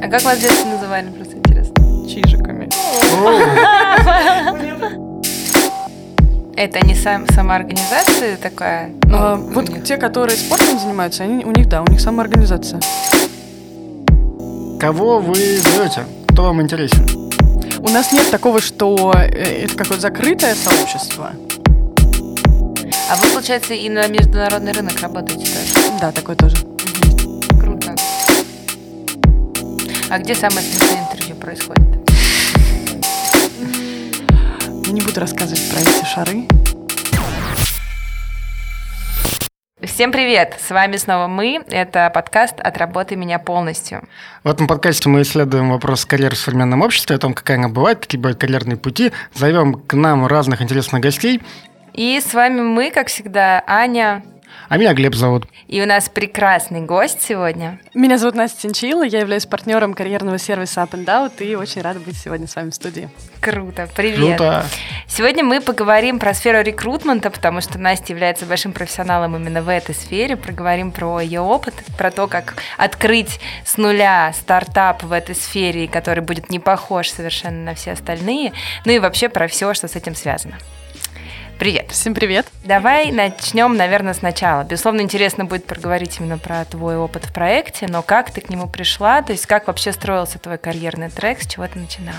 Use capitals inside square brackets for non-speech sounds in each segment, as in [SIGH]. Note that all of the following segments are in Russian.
А как вас детстве называли, просто интересно? Чижиками. Это не сам, самоорганизация такая? Ну, А, вот них? те, которые спортом занимаются, они, у них, да, у них самоорганизация. Кого вы зовете? Кто вам интересен? У нас нет такого, что э, это какое-то закрытое сообщество. А вы, получается, и на международный рынок работаете тоже? Да, такое тоже. Круто. А где самое смешное интервью происходит? Я не буду рассказывать про эти шары. Всем привет! С вами снова мы. Это подкаст «Отработай меня полностью». В этом подкасте мы исследуем вопрос карьеры в современном обществе, о том, какая она бывает, какие бывают карьерные пути. Зовем к нам разных интересных гостей. И с вами мы, как всегда, Аня. А меня Глеб зовут. И у нас прекрасный гость сегодня. Меня зовут Настя Тинчила, я являюсь партнером карьерного сервиса Up and Out и очень рада быть сегодня с вами в студии. Круто, привет. Круто. Сегодня мы поговорим про сферу рекрутмента, потому что Настя является большим профессионалом именно в этой сфере. Проговорим про ее опыт, про то, как открыть с нуля стартап в этой сфере, который будет не похож совершенно на все остальные. Ну и вообще про все, что с этим связано. Привет. Всем привет. Давай начнем, наверное, сначала. Безусловно, интересно будет проговорить именно про твой опыт в проекте, но как ты к нему пришла, то есть как вообще строился твой карьерный трек, с чего ты начинала?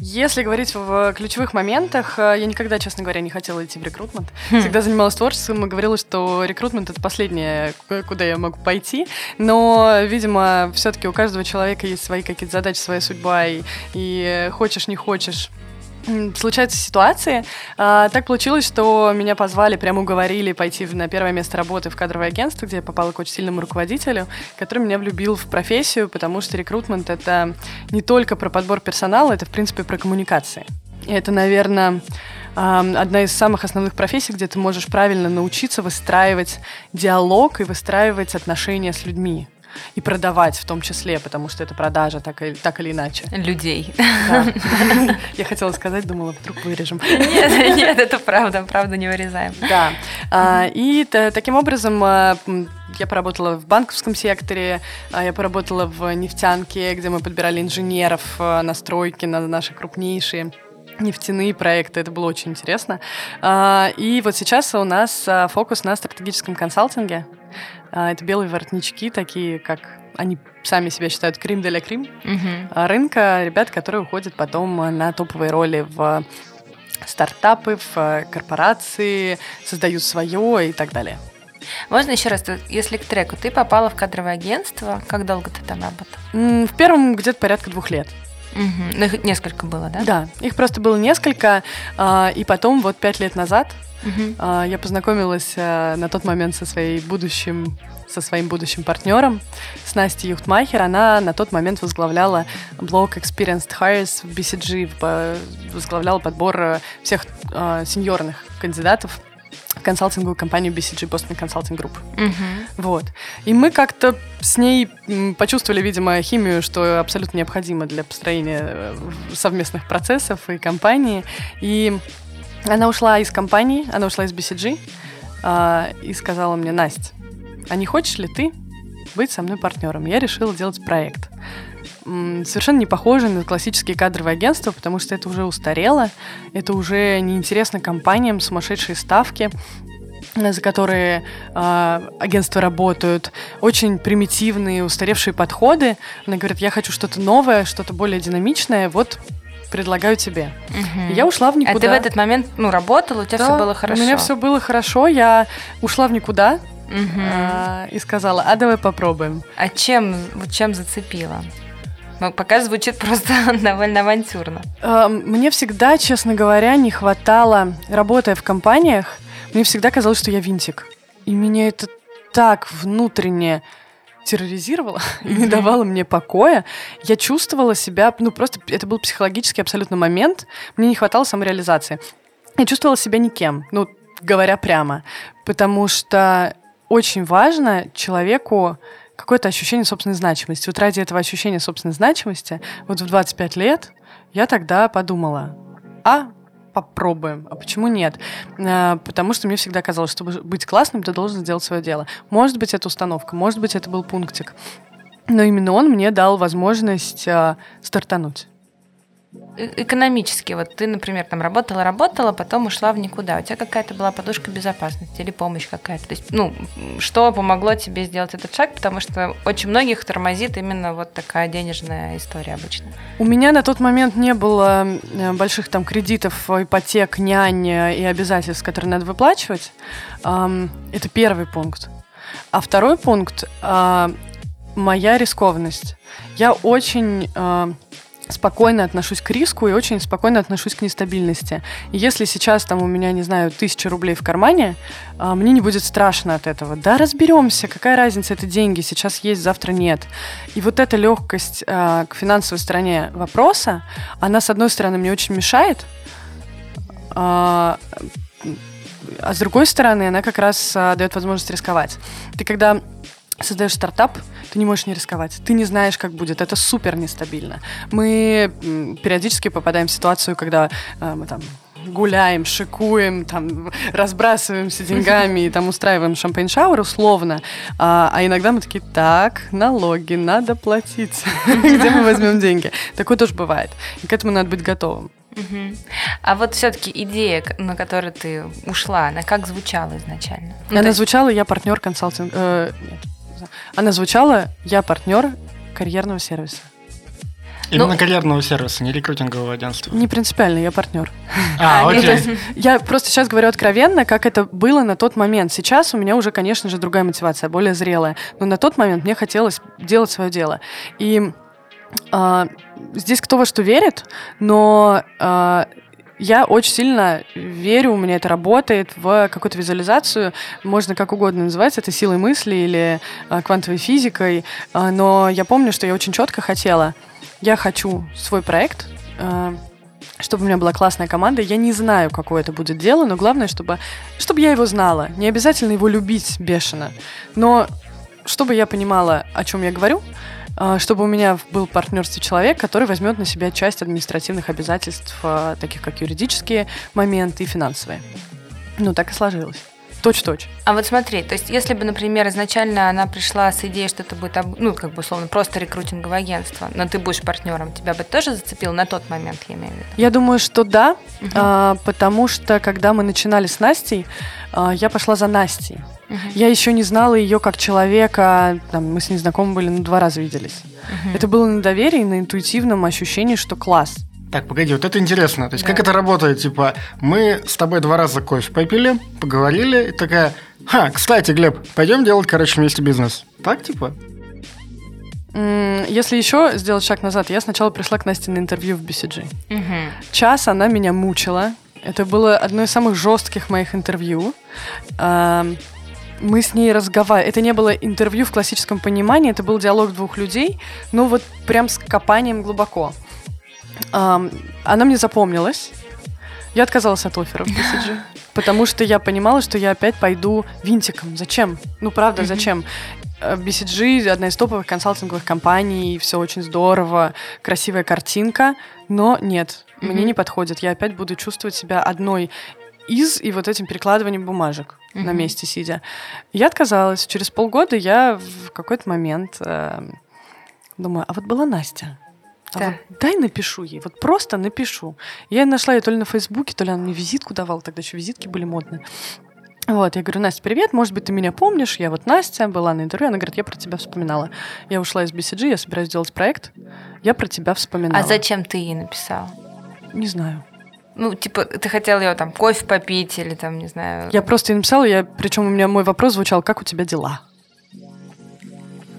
Если говорить в ключевых моментах, э, я никогда, честно говоря, не хотела идти в рекрутмент. Хм. Всегда занималась творчеством и говорила, что рекрутмент это последнее, куда я могу пойти. Но, видимо, все-таки у каждого человека есть свои какие-то задачи, своя судьба, и, и хочешь, не хочешь. Случаются ситуации. А, так получилось, что меня позвали, прямо уговорили пойти на первое место работы в кадровое агентство, где я попала к очень сильному руководителю, который меня влюбил в профессию, потому что рекрутмент это не только про подбор персонала, это, в принципе, про коммуникации. И это, наверное, одна из самых основных профессий, где ты можешь правильно научиться выстраивать диалог и выстраивать отношения с людьми. И продавать в том числе, потому что это продажа, так, или- так или иначе. Людей. Да. [LAUGHS] Я хотела сказать, думала, вдруг вырежем. Нет, нет, это правда, правда не вырезаем. Да. А, И та- таким образом а, я поработала в банковском секторе, а, я поработала в нефтянке, где мы подбирали инженеров на стройки, на наши крупнейшие нефтяные проекты. Это было очень интересно. И вот сейчас у нас фокус на стратегическом консалтинге. А, Это белые воротнички, такие как они сами себя считают крем де ля крем а, рынка, ребят, которые уходят потом а, на топовые роли в стартапы, в корпорации, создают свое и так далее. Можно еще раз, ты- если к треку, ты попала в кадровое агентство, как долго ты там работала? В первом где-то порядка двух лет. Ну, их несколько было, да? Да, их просто было несколько, и потом вот пять лет назад А, я познакомилась а, на тот момент со своей будущим со своим будущим партнером, с Настей Юхтмахер. Она на тот момент возглавляла блок Experienced Hires в BCG, возглавляла подбор э, всех а, сеньорных кандидатов в консалтинговую компанию BCG Boston Consulting Group. Мгм. Вот. И мы как-то с ней почувствовали, видимо, химию, что абсолютно необходимо для построения э, совместных процессов и компании. И она ушла из компании, она ушла из BCG а, и сказала мне, Настя, а не хочешь ли ты быть со мной партнером? Я решила делать проект. Совершенно не похоже на классические кадровые агентства, потому что это уже устарело, это уже неинтересно компаниям, сумасшедшие ставки, э, за которые а, агентства работают, очень примитивные, устаревшие подходы. Она говорит, я хочу что-то новое, что-то более динамичное, вот предлагаю тебе. И Я ушла в А никуда. ты в этот момент, ну, работала, у тебя Да, все было хорошо? У меня все было хорошо, я ушла в никуда Мгм. а, и сказала, а давай попробуем. А чем, вот чем зацепила? Ну, пока звучит [LAUGHS] просто довольно авантюрно. А, Мне всегда, честно говоря, не хватало, работая в компаниях, мне всегда казалось, что я винтик. И меня это так внутренне терроризировало [LAUGHS] и не Мгм. давало мне покоя. Я чувствовала себя, ну просто это был психологический абсолютно момент. Мне не хватало самореализации. Я чувствовала себя никем, ну, говоря прямо. Потому что очень важно человеку какое-то ощущение собственной значимости. Вот ради этого ощущения собственной значимости, вот в 25 лет я тогда подумала, а попробуем, а почему нет? А, потому что мне всегда казалось, чтобы быть классным, ты должен сделать свое дело. Может быть, это установка, может быть, это был пунктик. Но именно он мне дал возможность а, стартануть. Э, экономически, вот ты, например, там работала, работала, потом ушла в никуда. У тебя какая-то была подушка безопасности или помощь какая-то? То есть, ну, что помогло тебе сделать этот шаг? Потому что очень многих тормозит именно вот такая денежная история обычно. У меня на тот момент не было э, больших там кредитов, ипотек, нянь и обязательств, которые надо выплачивать. Это первый пункт. А второй пункт а, моя рискованность. Я очень э, спокойно отношусь к риску и очень спокойно отношусь к нестабильности. И если сейчас там у меня, не знаю, тысяча рублей в кармане, э, мне не будет страшно от этого. Да, разберемся, какая разница, это деньги, сейчас есть, завтра нет. И вот эта легкость э, к финансовой стороне вопроса, она, с одной стороны, мне очень мешает, э, а с другой стороны, она как раз э, дает возможность рисковать. Ты когда создаешь стартап, ты не можешь не рисковать. Ты не знаешь, как будет. Это супер нестабильно. Мы периодически попадаем в ситуацию, когда э, мы там гуляем, шикуем, там, разбрасываемся [LAUGHS] деньгами и там устраиваем шампейн-шауэр условно. А, а иногда мы такие, так, налоги надо платить. [LAUGHS] Где мы возьмем деньги? Такое тоже бывает. И к этому надо быть готовым. А вот все-таки идея, на которую ты ушла, она как звучала изначально? Ну, она звучала, я партнер консалтинг. Э, нет, она звучала «Я партнер карьерного сервиса». Именно ну, карьерного сервиса, не рекрутингового агентства. Не принципиально, я партнер. А, а [LAUGHS] окей. Я просто сейчас говорю откровенно, как это было на тот момент. Сейчас у меня уже, конечно же, другая мотивация, более зрелая. Но на тот момент мне хотелось делать свое дело. И а, здесь кто во что верит, но а, я очень сильно верю, у меня это работает, в какую-то визуализацию, можно как угодно называть, это силой мысли или э, квантовой физикой, э, но я помню, что я очень четко хотела, я хочу свой проект, э, чтобы у меня была классная команда. Я не знаю, какое это будет дело, но главное, чтобы, чтобы я его знала. Не обязательно его любить бешено, но чтобы я понимала, о чем я говорю, чтобы у меня был в партнерстве человек, который возьмет на себя часть административных обязательств, а, таких как юридические моменты и финансовые. Ну, так и сложилось. Точь-точь. А вот смотри, то есть если бы, например, изначально она пришла с идеей, что это будет, ну, как бы, условно, просто рекрутинговое агентство, но ты будешь партнером, тебя бы тоже зацепило на тот момент, я имею в виду? Я думаю, что да, угу. а, потому что, когда мы начинали с Настей, а, я пошла за Настей. Угу. Я еще не знала ее как человека, там, мы с ней знакомы были, ну, два раза виделись. Угу. Это было на доверии, на интуитивном ощущении, что класс. Так, погоди, вот это интересно. То есть, да. как это работает? Типа, мы с тобой два раза кофе попили, поговорили, и такая, ха, кстати, Глеб, пойдем делать, короче, вместе бизнес. Так, типа? Если еще сделать шаг назад, я сначала пришла к Насте на интервью в BCG. Угу. Час она меня мучила. Это было одно из самых жестких моих интервью. Мы с ней разговаривали. Это не было интервью в классическом понимании, это был диалог двух людей, но вот прям с копанием глубоко она мне запомнилась. Я отказалась от оффера в [LAUGHS] BCG, потому что я понимала, что я опять пойду винтиком. Зачем? Ну, правда, зачем? BCG одна из топовых консалтинговых компаний, все очень здорово, красивая картинка, но нет, mm-hmm. мне не подходит. Я опять буду чувствовать себя одной из и вот этим перекладыванием бумажек mm-hmm. на месте сидя. Я отказалась. Через полгода я в какой-то момент э, думаю, а вот была Настя. А да. вот дай напишу ей, вот просто напишу. Я нашла ее то ли на Фейсбуке, то ли она мне визитку давала, тогда еще визитки были модные. Вот, я говорю, Настя, привет, может быть, ты меня помнишь? Я вот Настя, была на интервью, она говорит, я про тебя вспоминала. Я ушла из BCG, я собираюсь делать проект, я про тебя вспоминала. А зачем ты ей написала? Не знаю. Ну, типа, ты хотела ее там кофе попить или там, не знаю... Я просто ей написала, я, причем у меня мой вопрос звучал, как у тебя дела?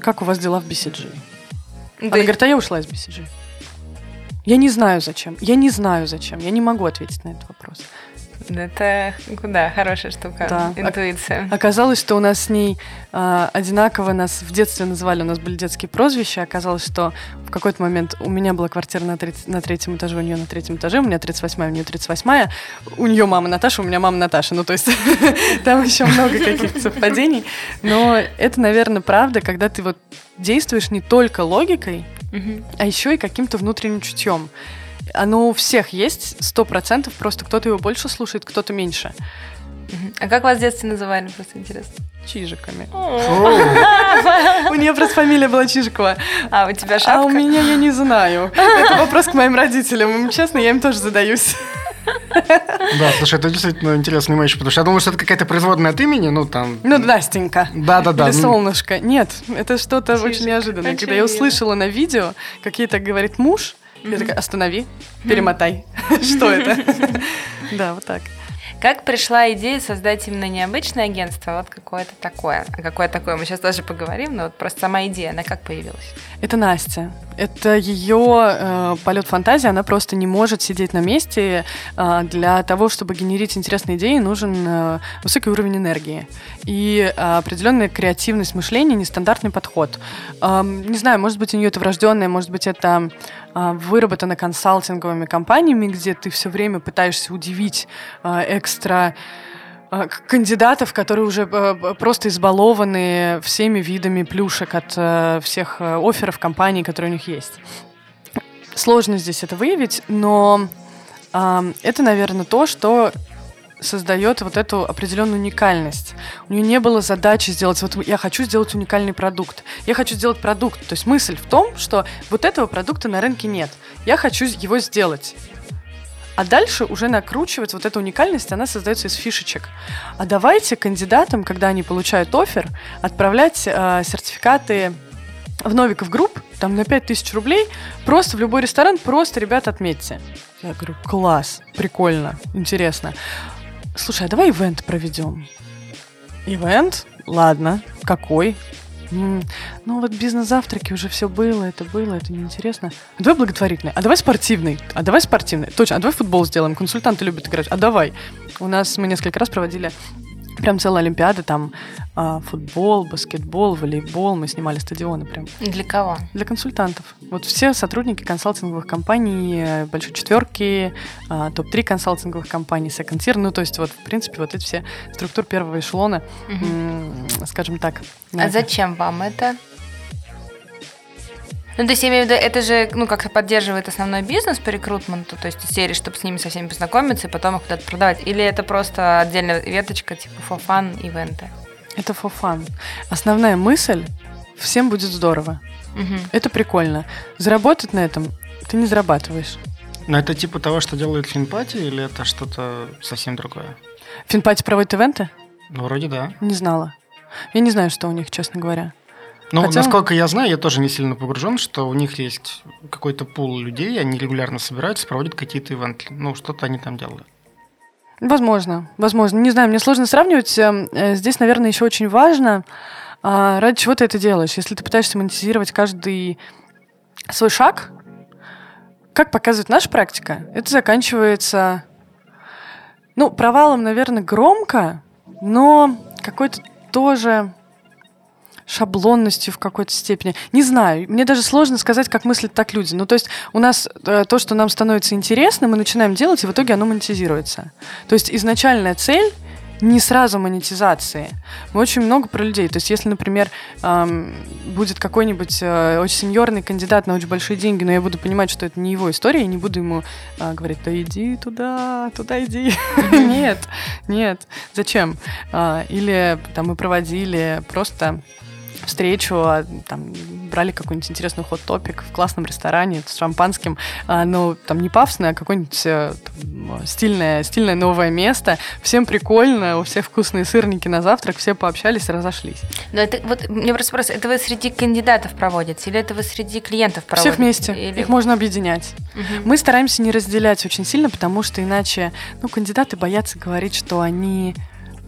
Как у вас дела в BCG? Да. Она говорит, а я ушла из BCG. Я не знаю зачем. Я не знаю зачем. Я не могу ответить на этот вопрос. Это куда хорошая штука, да. интуиция. Оказалось, что у нас с ней э, одинаково нас в детстве называли, у нас были детские прозвища. Оказалось, что в какой-то момент у меня была квартира на, 30, на третьем этаже, у нее на третьем этаже, у меня 38-я, у нее 38-я, у нее мама Наташа, у меня мама Наташа. Ну, то есть [LAUGHS] там еще много каких-то совпадений. Но это, наверное, правда, когда ты вот действуешь не только логикой, а еще и каким-то внутренним чутьем. Оно у всех есть, сто процентов, просто кто-то его больше слушает, кто-то меньше. А как вас в детстве называли, просто интересно? Чижиками. [LAUGHS] У нее просто фамилия была Чижикова. А, у тебя А шапка? у меня я не знаю. Это вопрос к моим родителям. Им, Честно, я им тоже задаюсь. [LAUGHS] Да, слушай, это действительно интересный матч, потому что я думал, что это какая-то производная от имени, ну там... Ну, Настенька. Да-да-да. Или ну, солнышко. Нет, это что-то очень неожиданное. Когда я услышала на видео, как ей так говорит муж, я такая, останови, перемотай. [LAUGHS] Что это? [LAUGHS] Да, вот так. Как пришла идея создать именно необычное агентство, а вот какое-то такое? А какое такое, мы сейчас тоже поговорим, но вот просто сама идея, она как появилась? Это Настя. Это ее э, полет фантазии. Она просто не может сидеть на месте. Э, для того, чтобы генерить интересные идеи, нужен э, высокий уровень энергии и э, определенная креативность мышления, нестандартный подход. Эм, не знаю, может быть, у нее это врожденное, может быть, это э, выработано консалтинговыми компаниями, где ты все время пытаешься удивить э, экстра э, кандидатов, которые уже э, просто избалованы всеми видами плюшек от э, всех э, офферов компаний, которые у них есть. Сложно здесь это выявить, но это, наверное, то, что создает вот эту определенную уникальность. У нее не было задачи сделать, вот я хочу сделать уникальный продукт. Я хочу сделать продукт. То есть мысль в том, что вот этого продукта на рынке нет. Я хочу его сделать. А дальше уже накручивать вот эту уникальность, она создается из фишечек. А давайте кандидатам, когда они получают оффер, отправлять э, сертификаты в Novikov Group, там на 5000 рублей, просто в любой ресторан, просто, ребята, отметьте. Я говорю, класс, прикольно, интересно. Слушай, а давай ивент проведем. Ивент? Ладно. Какой? М, Ну вот бизнес-завтраки уже все было, это было, это неинтересно. А давай благотворительный, а давай спортивный, а давай спортивный. Точно, а давай футбол сделаем, консультанты любят играть, а давай. У нас мы несколько раз проводили прям целая олимпиада, там а, футбол, баскетбол, волейбол, мы снимали стадионы прям. Для кого? Для консультантов. Вот все сотрудники консалтинговых компаний, э, большой четверки, а, топ-3 консалтинговых компаний, second tier, ну то есть вот в принципе вот эти все структуры первого эшелона, м, скажем так. А зачем вам это? Ну, то есть, я имею в виду, это же, ну, как-то поддерживает основной бизнес по рекрутменту, то есть, серии, чтобы с ними со всеми познакомиться и потом их куда-то продавать. Или это просто отдельная веточка, типа, for fun ивенты? Это for fun. Основная мысль – всем будет здорово. Мгм. Это прикольно. Заработать на этом ты не зарабатываешь. Но это типа того, что делает Финпати, или это что-то совсем другое? Финпати проводит ивенты? Ну, вроде да. Не знала. Я не знаю, что у них, честно говоря. Ну, Хотя- насколько я знаю, я тоже не сильно погружен, что у них есть какой-то пул людей, они регулярно собираются, проводят какие-то ивенты. Ну, что-то они там делают. Возможно, возможно. Не знаю, мне сложно сравнивать. Эм, э, Здесь, наверное, еще очень важно, а, ради чего ты это делаешь. Если ты пытаешься монетизировать каждый свой шаг, как показывает наша практика, это заканчивается, ну, провалом, наверное, громко, но какой-то тоже шаблонностью в какой-то степени. Не знаю, мне даже сложно сказать, как мыслят так люди. Ну, то есть у нас э, то, что нам становится интересно, мы начинаем делать, и в итоге оно монетизируется. То есть изначальная цель не сразу монетизации. Мы очень много про людей. То есть, если, например, эм, будет какой-нибудь э, очень сеньорный кандидат на очень большие деньги, но я буду понимать, что это не его история, я не буду ему э, говорить, да иди туда, туда иди. [LAUGHS] Нет, нет. Зачем? А, Или там мы проводили просто встречу, а, там, брали какой-нибудь интересный хот-топик в классном ресторане с шампанским, а, ну, там не пафосное, а какое-нибудь э, там, стильное, стильное новое место. Всем прикольно, у всех вкусные сырники на завтрак, все пообщались, разошлись. Но это, вот, мне просто вопрос, это вы среди кандидатов проводите, или это вы среди клиентов проводите? Всех вместе, Или- их можно объединять. Мгм. Мы стараемся не разделять очень сильно, потому что иначе, ну, кандидаты боятся говорить, что они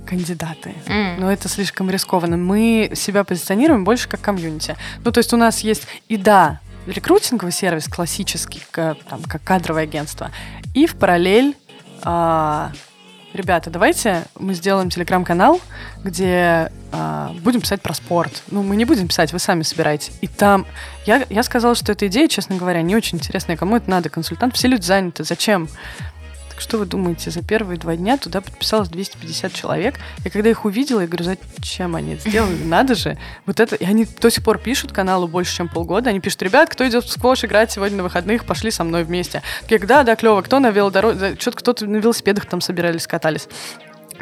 кандидаты. М. Но это слишком рискованно. Мы себя позиционируем больше как комьюнити. Ну, то есть у нас есть и да, рекрутинговый сервис классический, к- там, как кадровое агентство, и в параллель а, Ребята, давайте мы сделаем телеграм-канал, где а, будем писать про спорт. Ну, мы не будем писать, вы сами собираете. И там я, я сказала, что эта идея, честно говоря, не очень интересная. Кому это надо? Консультант, все люди заняты. Зачем? Так что вы думаете, за первые два дня туда подписалось 250 человек. И когда их увидела, я говорю, зачем они это сделали? Надо же. Вот это... И они до сих пор пишут каналу больше, чем полгода. Они пишут, ребят, кто идет в сквош играть сегодня на выходных, пошли со мной вместе. Я говорю, да, да, клево. Кто на велодороге? Что-то кто-то на велосипедах там собирались, катались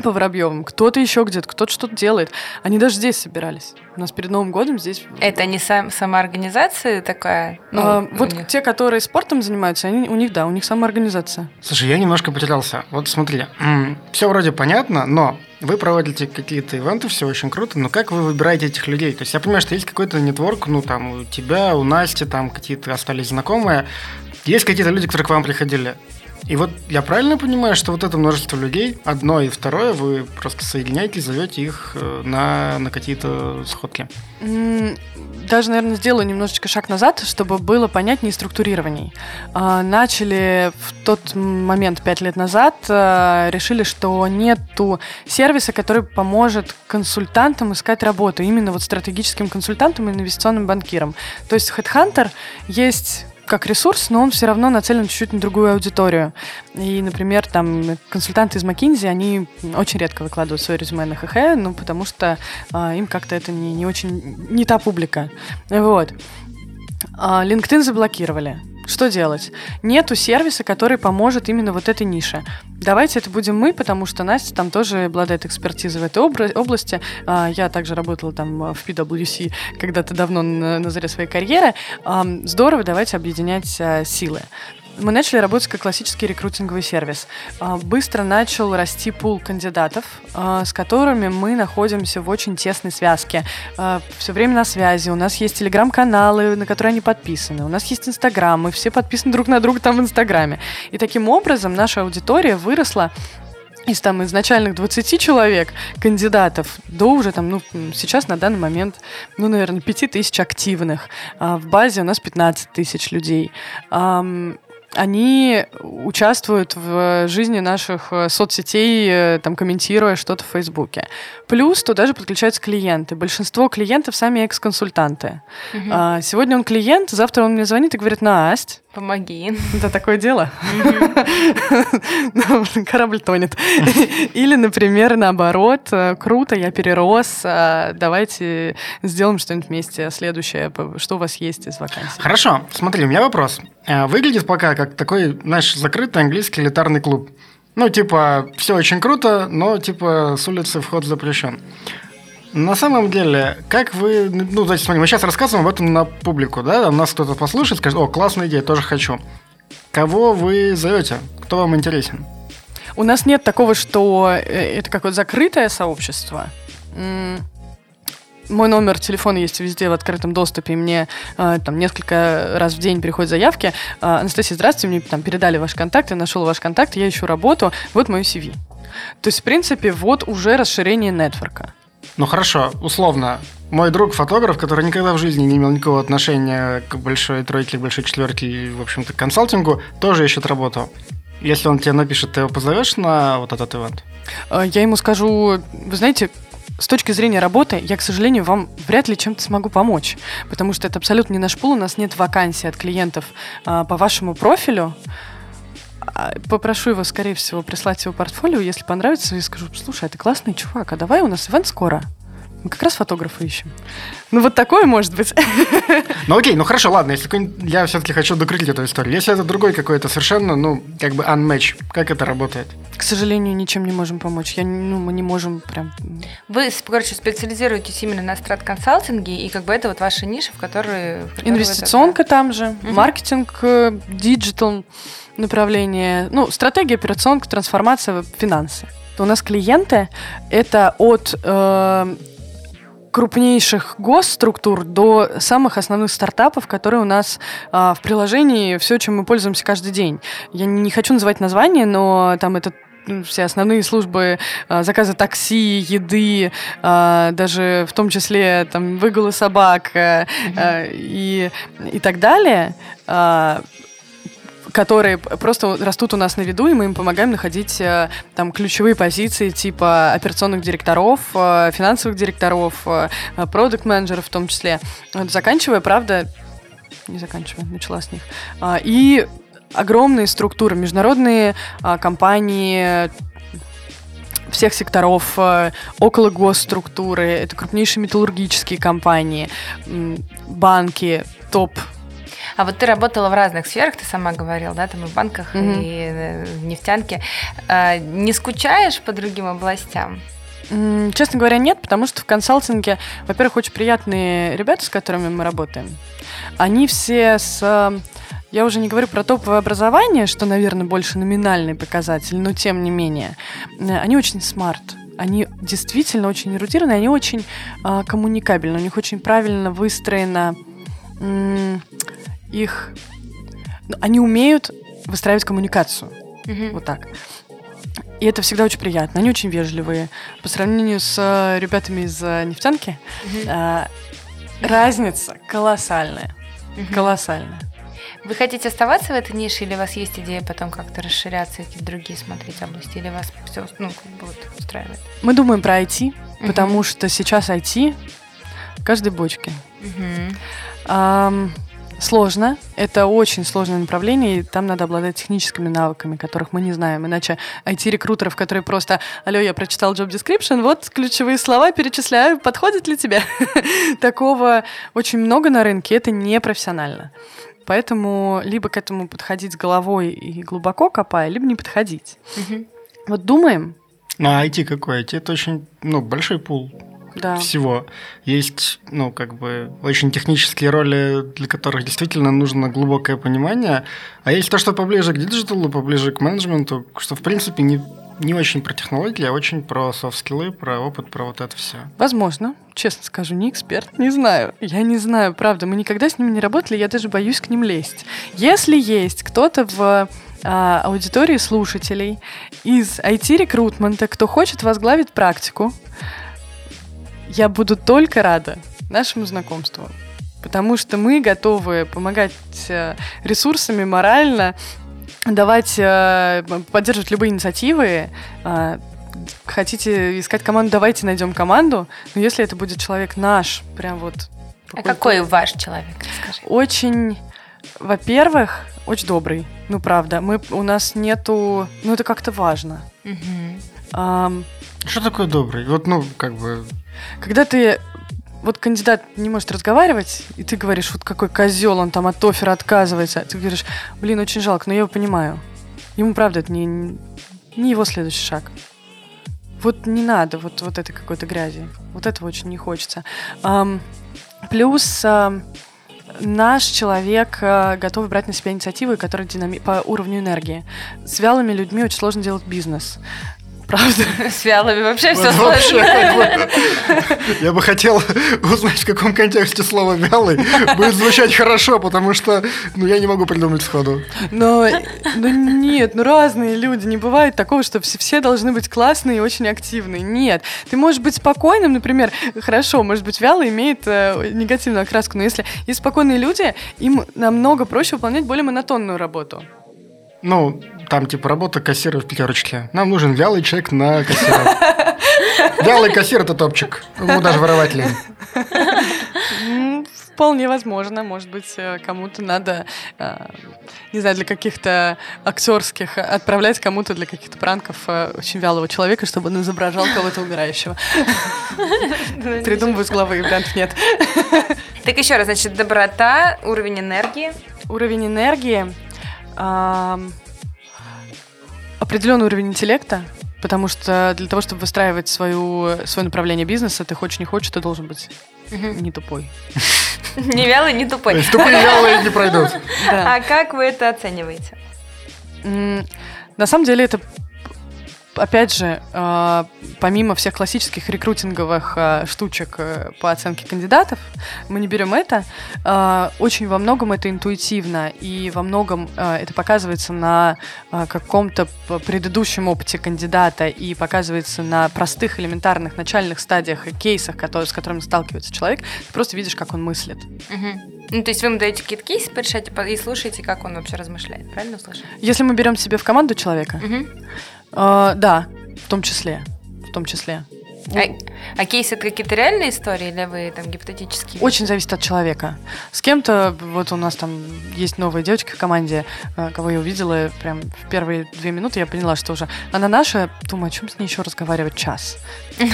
по Воробьевым, кто-то еще где-то, кто-то что-то делает. Они даже здесь собирались. У нас перед Новым годом здесь... Это не сам, самоорганизация такая? Ну, а, вот них. те, которые спортом занимаются, они, у них, да, у них самоорганизация. Слушай, я немножко потерялся. Вот смотри, все вроде понятно, но вы проводите какие-то ивенты, все очень круто, но как вы выбираете этих людей? То есть я понимаю, что есть какой-то нетворк, ну там у тебя, у Насти, там какие-то остались знакомые, есть какие-то люди, которые к вам приходили. И вот я правильно понимаю, что вот это множество людей, одно и второе, вы просто соединяете, зовете их э, на, на какие-то сходки? Даже, наверное, сделаю немножечко шаг назад, чтобы было понятнее структурирований. А, начали в тот момент, пять лет назад, э, решили, что нету сервиса, который поможет консультантам искать работу, именно вот стратегическим консультантам и инвестиционным банкирам. То есть Headhunter есть как ресурс, но он все равно нацелен чуть-чуть на другую аудиторию. И, например, там консультанты из McKinsey, они очень редко выкладывают свое резюме на ХХ, ну, потому что а, им как-то это не, не очень, не та публика. Вот. А, LinkedIn заблокировали. Что делать? Нету сервиса, который поможет именно вот этой нише. Давайте это будем мы, потому что Настя там тоже обладает экспертизой в этой области. А, я также работала там в PwC когда-то давно на заре своей карьеры. Здорово, давайте объединять а, силы мы начали работать как классический рекрутинговый сервис. А, быстро начал расти пул кандидатов, а, с которыми мы находимся в очень тесной связке. А, Все время на связи. У нас есть телеграм-каналы, на которые они подписаны. У нас есть инстаграм. Мы все подписаны друг на друга там в инстаграме. И таким образом наша аудитория выросла из там изначальных 20 человек, кандидатов, до уже там, ну, сейчас на данный момент, ну, наверное, 5 тысяч активных. А в базе у нас 15 тысяч людей они участвуют в жизни наших э, соцсетей, э, там, комментируя что-то в Фейсбуке. Плюс туда же подключаются клиенты. Большинство клиентов сами экс-консультанты. Угу. сегодня он клиент, завтра он мне звонит и говорит, Насть, Помоги. Это такое дело. [LAUGHS] Корабль тонет. Или, например, наоборот, э, круто, я перерос, давайте сделаем что-нибудь вместе. Следующее, что у вас есть из вакансий? Хорошо, смотри, у меня вопрос. Выглядит пока как такой, знаешь, закрытый английский элитарный клуб. Ну, типа, все очень круто, но, типа, с улицы вход запрещен. На самом деле, как вы... Ну, значит, смотри, мы сейчас рассказываем об этом на публику, да? Нас кто-то послушает, скажет, о, классная идея, тоже хочу. Кого вы зовете? Кто вам интересен? У нас нет такого, что э, это какое-то закрытое сообщество мой номер телефона есть везде в открытом доступе, и мне э, там несколько раз в день приходят заявки. Э, Анастасия, здравствуйте, мне там передали ваш контакт, я нашел ваш контакт, я ищу работу, вот мой CV. То есть, в принципе, вот уже расширение нетворка. Ну хорошо, условно. Мой друг фотограф, который никогда в жизни не имел никакого отношения к большой тройке, большой четверке и, в общем-то, к консалтингу, тоже ищет работу. Если он тебе напишет, ты его позовешь на вот этот ивент? Э, я ему скажу, вы знаете, с точки зрения работы, я, к сожалению, вам вряд ли чем-то смогу помочь, потому что это абсолютно не наш пул, у нас нет вакансий от клиентов а, по вашему профилю. А, попрошу его, скорее всего, прислать его портфолио, если понравится, и скажу, слушай, а ты классный чувак, а давай у нас ивент скоро. Мы как раз фотографа ищем. Ну, вот такое может быть. Ну, окей, ну хорошо, ладно, если я все-таки хочу докрутить эту историю. Если это другой какой-то совершенно, ну, как бы unmatch, как это работает? К сожалению, ничем не можем помочь. Я, ну, мы не можем прям... Вы, короче, специализируетесь именно на страт-консалтинге, и как бы это вот ваша ниша, в которой... В Инвестиционка это... там же, угу. маркетинг, э, digital направление, ну, стратегия, операционка, трансформация, финансы. У нас клиенты это от э, крупнейших госструктур до самых основных стартапов, которые у нас а, в приложении, все, чем мы пользуемся каждый день. Я не хочу называть название, но там это все основные службы а, заказа такси, еды, а, даже в том числе там выгулы собак а, а, и, и так далее. Которые просто растут у нас на виду, и мы им помогаем находить э, там ключевые позиции типа операционных директоров, э, финансовых директоров, э, продукт-менеджеров в том числе. Заканчивая, правда, не заканчивая, начала с них. А, и огромные структуры, международные а, компании, всех секторов, около госструктуры, это крупнейшие металлургические компании, банки, топ а вот ты работала в разных сферах, ты сама говорила, да, там и в банках, mm-hmm. и э, в нефтянке. А, не скучаешь по другим областям? Честно говоря, нет, потому что в консалтинге, во-первых, очень приятные ребята, с которыми мы работаем. Они все с я уже не говорю про топовое образование, что, наверное, больше номинальный показатель, но тем не менее. Э, они очень смарт. Они действительно очень эрудированы, они очень э, коммуникабельны. У них очень правильно выстроена их... Ну, они умеют выстраивать коммуникацию. Mm-hmm. Вот так. И это всегда очень приятно. Они очень вежливые. По сравнению с э, ребятами из э, нефтянки, э, разница колоссальная. Mm-hmm. Колоссальная. Вы хотите оставаться в этой нише, или у вас есть идея потом как-то расширяться и другие смотреть области, или вас все ну, как бы вот устраивает? Мы думаем про IT, uh-huh. потому что сейчас IT в каждой бочке. Uh-huh. Um, Сложно. Это очень сложное направление, и там надо обладать техническими навыками, которых мы не знаем. Иначе IT-рекрутеров, которые просто «Алло, я прочитал job description, вот ключевые слова перечисляю, подходит ли тебе?» [LAUGHS] Такого очень много на рынке, это не профессионально. Поэтому либо к этому подходить с головой и глубоко копая, либо не подходить. Угу. Вот думаем. А IT какой? IT это очень ну, большой пул да. всего. Есть, ну, как бы, очень технические роли, для которых действительно нужно глубокое понимание. А есть то, что поближе к диджиталу, поближе к менеджменту, что, в принципе, не не очень про технологии, а очень про софт-скиллы, про опыт, про вот это все. Возможно. Честно скажу, не эксперт, не знаю. Я не знаю, правда. Мы никогда с ними не работали, я даже боюсь к ним лезть. Если есть кто-то в а, аудитории слушателей из IT-рекрутмента, кто хочет возглавить практику, я буду только рада нашему знакомству. Потому что мы готовы помогать э, ресурсами морально, давать, э, поддерживать любые инициативы. Э, хотите искать команду, давайте найдем команду. Но если это будет человек наш, прям вот... А какой ваш человек, расскажи? Очень, во-первых, очень добрый. Ну, правда. Мы, у нас нету... Ну, это как-то важно. Угу. А, Что такое добрый? Вот, ну, как бы... Когда ты вот кандидат не может разговаривать, и ты говоришь, вот какой козел, он там от оффера отказывается. Ты говоришь, блин, очень жалко, но я его понимаю. Ему, правда, это не, не его следующий шаг. Вот не надо вот, вот этой какой-то грязи. Вот этого очень не хочется. Um, плюс uh, наш человек uh, готов брать на себя инициативы, которые динами... по уровню энергии. С вялыми людьми очень сложно делать бизнес. Правда? [LAUGHS] С вялыми вообще все сложно. Я бы хотел узнать, в каком контексте слово «вялый» будет звучать хорошо, потому что ну, я не могу придумать сходу. Но ну, нет, ну разные люди. Не бывает такого, что все, все должны быть классные и очень активные. Нет. Ты можешь быть спокойным, например, хорошо, может быть, вялый имеет э, негативную окраску, но если есть спокойные люди, им намного проще выполнять более монотонную работу. Ну, там типа работа кассира в пятерочке. Нам нужен вялый человек на кассира. Вялый кассир – это топчик. Ему даже воровать лень. Вполне возможно. Может быть, э, кому-то надо, э, не знаю, для каких-то актерских отправлять кому-то для каких-то пранков э, очень вялого человека, чтобы он изображал кого-то умирающего. Придумываю с головы, вариантов нет. Так еще раз, значит, доброта, уровень энергии. Уровень энергии определенный уровень интеллекта, потому что для того, чтобы выстраивать свою, свое направление бизнеса, ты хочешь не хочешь, ты должен быть не тупой. Не вялый, не тупой. Тупые вялые не пройдут. [LAUGHS] А как вы это оцениваете? На самом деле это опять же, э, помимо всех классических рекрутинговых э, штучек э, по оценке кандидатов, мы не берем это. Очень во многом это интуитивно, и во многом это показывается на каком-то предыдущем опыте кандидата и показывается на простых, элементарных, начальных стадиях и кейсах, которые, с которыми сталкивается человек. Ты просто видишь, как он мыслит. Угу. Ну, то есть вы ему даете какие-то кейсы, порешаете и слушаете, как он вообще размышляет, правильно услышал? Если мы берем себе в команду человека, угу. Uh, да, в том числе. В том числе. А, а кейсы это какие-то реальные истории или вы там гипотетические? Очень зависит от человека. С кем-то, вот у нас там есть новая девочка в команде, э, кого я увидела прям в первые две минуты, я поняла, что уже она наша, думаю, о чем с ней еще разговаривать час? [LAUGHS]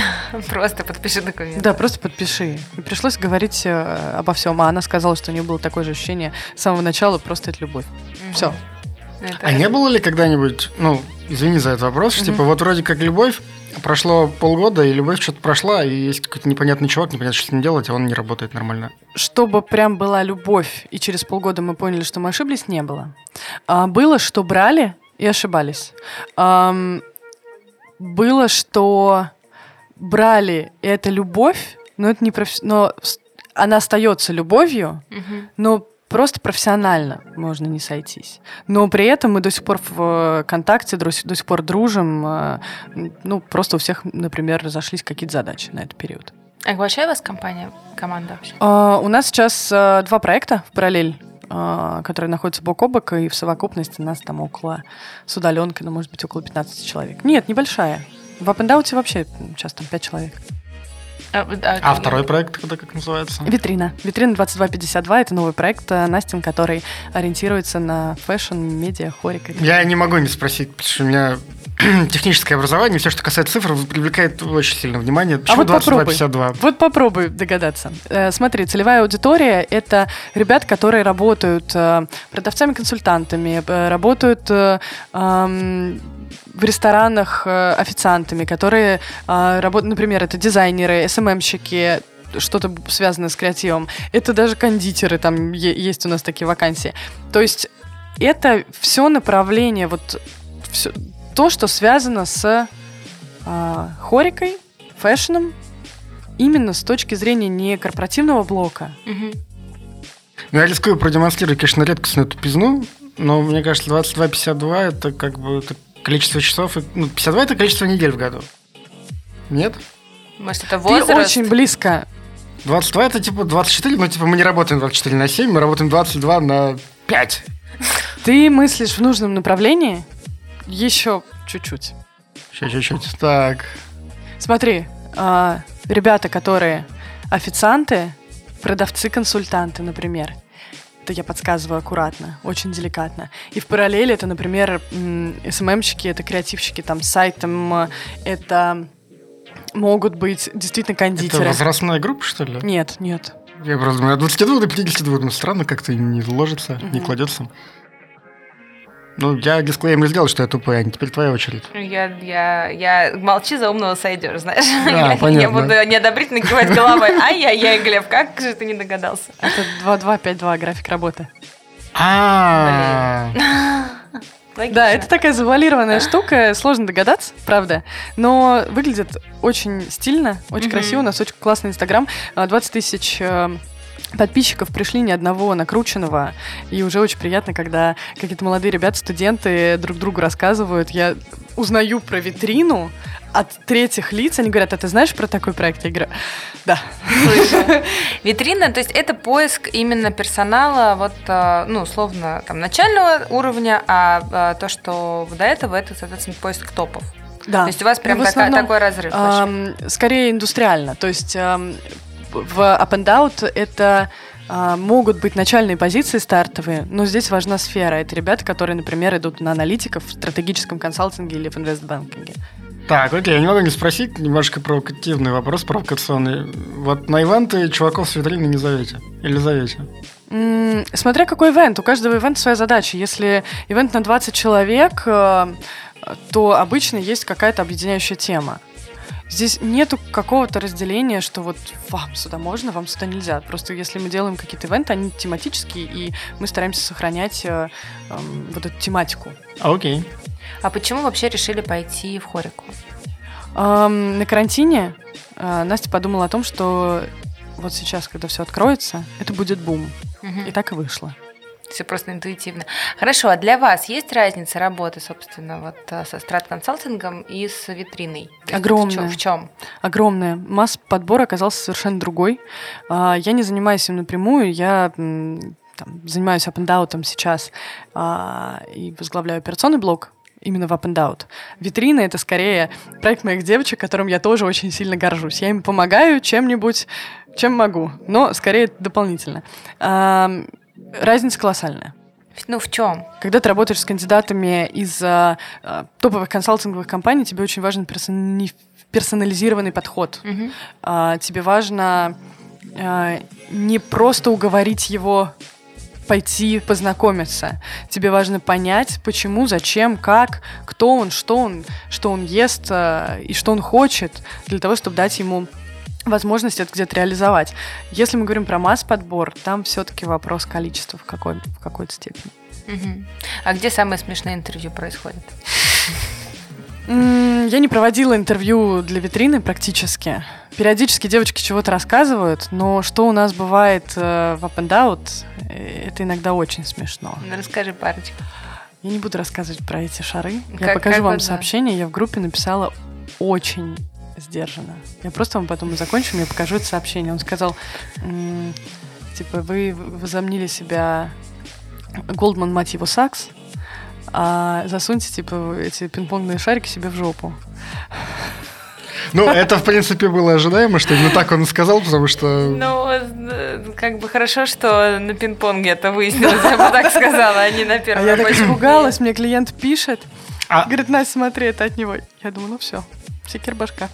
Просто подпиши документ. Да, просто подпиши. И пришлось говорить э, обо всем. А она сказала, что у нее было такое же ощущение с самого начала, просто это любовь. Все. Это... А не было ли когда-нибудь, ну, извини за этот вопрос, что, типа, вот вроде как любовь, прошло полгода, и любовь что-то прошла, и есть какой-то непонятный чувак, непонятно, что с ним делать, а он не работает нормально. Чтобы прям была любовь, и через полгода мы поняли, что мы ошиблись, не было. А, было, что брали и ошибались. А, было, что брали, и это любовь, но это не профи... но она остается любовью, угу. но просто профессионально можно не сойтись. Но при этом мы до сих пор в контакте, до сих пор дружим. Э, ну, просто у всех, например, разошлись какие-то задачи на этот период. А большая у вас компания, команда вообще? Uh, у нас сейчас uh, два проекта в параллель, uh, которые находятся бок о бок, и в совокупности нас там около, с удаленкой, ну, может быть, около 15 человек. Нет, небольшая. В Up вообще сейчас там 5 человек. А, а, а второй проект когда как называется? Витрина. Витрина 2252 это новый проект э, Настин, который ориентируется на fashion, медиа, HoReCa. Я не могу не спросить, потому что у меня [CLEARS THROAT] техническое образование, все, что касается цифр, привлекает очень сильно внимание. Почему а вот 2252? Попробуй, вот попробуй догадаться. Э, смотри, целевая аудитория – это ребят, которые работают э, продавцами-консультантами, работают в ресторанах э, официантами, которые э, работают, например, это дизайнеры, СММщики, что-то связанное с креативом. Это даже кондитеры, там есть у нас такие вакансии. То есть это все направление, вот все, то, что связано с э, хорикой, фэшном, именно с точки зрения не корпоративного блока. Угу. Ну, я рискую продемонстрировать, конечно, редкостную тупизну, но мне кажется, 22-52 это как бы это Количество часов... Ну, 52 – это количество недель в году. Нет? Может, это возраст? Ты очень близко. 22 – это типа 24, но типа мы не работаем 24 на 7, мы работаем 22 на 5. Ты мыслишь в нужном направлении? Еще чуть-чуть. Еще чуть-чуть. Так. Смотри, а, ребята, которые официанты, продавцы-консультанты, например – это я подсказываю аккуратно, очень деликатно. И в параллели это, например, СММщики, это креативщики там с сайтом, это могут быть действительно кондитеры. Это возрастная группа, что ли? Нет, нет. Я просто думаю, от 22 до 52, ну странно как-то не ложится, угу. не кладется. Ну, я дисклеймер сделал, что я тупая, теперь твоя очередь. Я, я, я молчи, за умного сойдешь, знаешь. Да, [LAUGHS] я, понятно. я буду неодобрительно кивать головой. Ай-яй-яй, Глеб, как же ты не догадался? Это 2-2-5-2, график работы. А. Да, это такая завуалированная штука, сложно догадаться, правда. Но выглядит очень стильно, очень красиво. У нас очень классный инстаграм. 20 а, тысяч э, подписчиков пришли ни одного накрученного, и уже очень приятно, когда какие-то молодые ребята, студенты друг другу рассказывают. Я узнаю про витрину от третьих лиц, они говорят, а ты знаешь про такой проект? Я говорю, да. [LAUGHS] Витрина, то есть это поиск именно персонала, вот, э, ну, условно, там, начального уровня, а, а то, что до этого, это, соответственно, поиск топов. Да. То есть у вас прям ну, основном, такой разрыв. Эм, скорее индустриально. То есть эм, в Up and Out это а, могут быть начальные позиции стартовые, но здесь важна сфера. Это ребята, которые, например, идут на аналитиков в стратегическом консалтинге или в инвестбанкинге. Так, окей, я не могу не спросить, немножко провокативный вопрос, провокационный. Вот на ивенты чуваков с витрины не зовете? Или зовете? М-м, смотря какой ивент. У каждого ивента своя задача. Если ивент на 20 человек, э, то обычно есть какая-то объединяющая тема. Здесь нету какого-то разделения, что вот вам сюда можно, вам сюда нельзя. Просто если мы делаем какие-то ивенты, они тематические, и мы стараемся сохранять э, э, вот эту тематику. Окей. А почему вообще решили пойти в хорику? Эм, на карантине э, Настя подумала о том, что вот сейчас, когда все откроется, это будет бум. Угу. И так и вышло все просто интуитивно. Хорошо, а для вас есть разница работы, собственно, вот э, со страт-консалтингом и с витриной? Огромная. В чем? Огромная. Масс подбора оказался совершенно другой. А, я не занимаюсь им напрямую, я там, занимаюсь up сейчас а, и возглавляю операционный блок именно в Up and Out. Витрина — это скорее проект моих девочек, которым я тоже очень сильно горжусь. Я им помогаю чем-нибудь, чем могу, но скорее дополнительно. Разница колоссальная. Ну, в чем? Когда ты работаешь с кандидатами из а, топовых консалтинговых компаний, тебе очень важен персони... персонализированный подход. Мгм. А, тебе важно а, не просто уговорить его пойти познакомиться. Тебе важно понять, почему, зачем, как, кто он, что он, что он ест а, и что он хочет, для того, чтобы дать ему возможность это где-то реализовать. Если мы говорим про масс-подбор, там все-таки вопрос количества в, какой, в какой-то степени. А где самое смешное интервью происходит? Я не проводила интервью для витрины практически. Периодически девочки чего-то рассказывают, но что у нас бывает э, в Up and Out, э, это иногда очень смешно. Ну, расскажи парочку. Я не буду рассказывать про эти шары. Я Как- покажу как вам да. сообщение. Я в группе написала очень сдержанно. Я просто вам потом закончим, я покажу это сообщение. Он сказал, типа, вы возомнили себя Голдман, мать его, Сакс, а засуньте, типа, эти пинг-понгные шарики себе в жопу. Ну, это, в принципе, было ожидаемо, что именно так он и сказал, потому что... Ну, как бы хорошо, что на пинг-понге это выяснилось, я бы так сказала, а не на А первом я так испугалась, мне клиент пишет. А- Говорит, Настя, смотри, это от него. Я думаю, ну все, секер башка.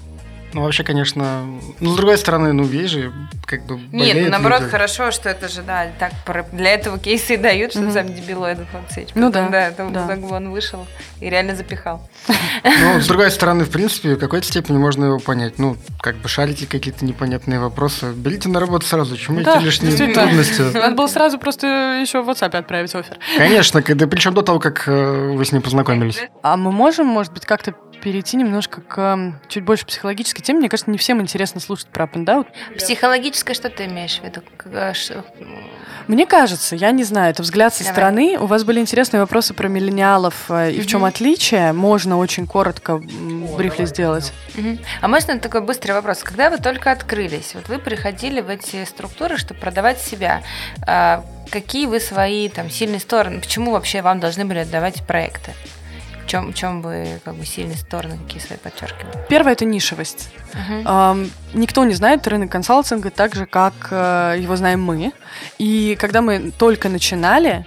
Ну, вообще, конечно... Ну, с другой стороны, ну, видишь же, как бы Нет, ну, наоборот, люди. хорошо, что это же, да, так про- для этого кейсы и дают, чтобы Мгм. сам дебилоидов отсечь. Ну Потом, да, это да. он вышел и реально запихал. [LAUGHS] Ну, с другой стороны, в принципе, в какой-то степени можно его понять. Ну, как бы шарите какие-то непонятные вопросы. Берите на работу сразу, чему Да, эти лишние трудности? [LAUGHS] Надо было сразу просто еще в WhatsApp отправить офер. Конечно, когда, причем до того, как э, вы с ним познакомились. А мы можем, может быть, как-то перейти немножко к чуть больше психологической теме? Мне кажется, не всем интересно слушать про out. Психологическое, что ты имеешь в виду? Э, Мне кажется, я не знаю, это взгляд со Давай. стороны. У вас были интересные вопросы про миллениалов э, и в чем отличие. Можно очень коротко брифли сделать. Мгм. А можно такой быстрый вопрос? Когда вы только открылись, вот вы приходили в эти структуры, чтобы продавать себя, а, какие вы свои там сильные стороны, почему вообще вам должны были отдавать проекты? В чем, в чем вы как бы сильные стороны какие свои подчеркивали? Первое это нишевость. Мгм. Ам, никто не знает рынок консалтинга так же, как э, его знаем мы. И когда мы только начинали,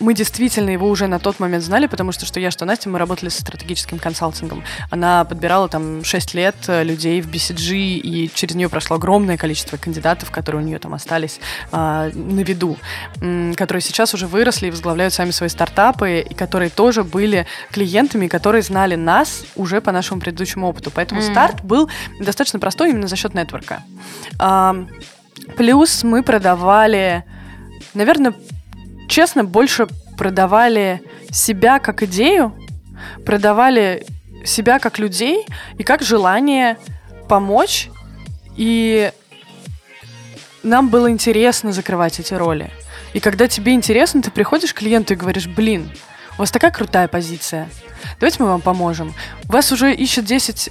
мы действительно его уже на тот момент знали, потому что что я, что Настя, мы работали со стратегическим консалтингом. Она подбирала там 6 лет э, людей в BCG, и через нее прошло огромное количество кандидатов, которые у нее там остались а, на виду, которые сейчас уже выросли и возглавляют сами свои стартапы, и которые тоже были клиентами, которые знали нас уже по нашему предыдущему опыту. Поэтому Мгм. старт был достаточно простой именно за счет нетворка. Ам, Плюс мы продавали, наверное, честно, больше продавали себя как идею, продавали себя как людей и как желание помочь. И нам было интересно закрывать эти роли. И когда тебе интересно, ты приходишь к клиенту и говоришь, блин, у вас такая крутая позиция, давайте мы вам поможем. Вас уже ищет 10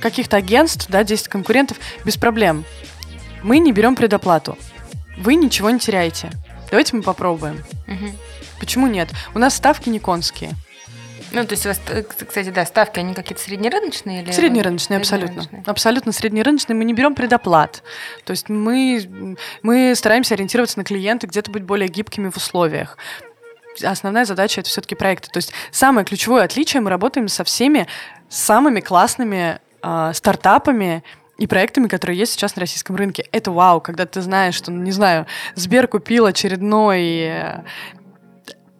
каких-то агентств, да, 10 конкурентов, без проблем. Мы не берем предоплату. Вы ничего не теряете. Давайте мы попробуем. Мгм. Почему нет? У нас ставки не конские. Ну, то есть, у вас, э, кстати, да, ставки, они какие-то среднерыночные? Или... Среднерыночные, абсолютно. Абсолютно среднерыночные. Мы не берем предоплат. То есть мы, мы стараемся ориентироваться на клиента, где-то быть более гибкими в условиях. Основная задача это все-таки проекты. То есть самое ключевое отличие мы работаем со всеми самыми классными а, стартапами и проектами, которые есть сейчас на российском рынке. Это вау, когда ты знаешь, что, ну, не знаю, Сбер купил очередной э,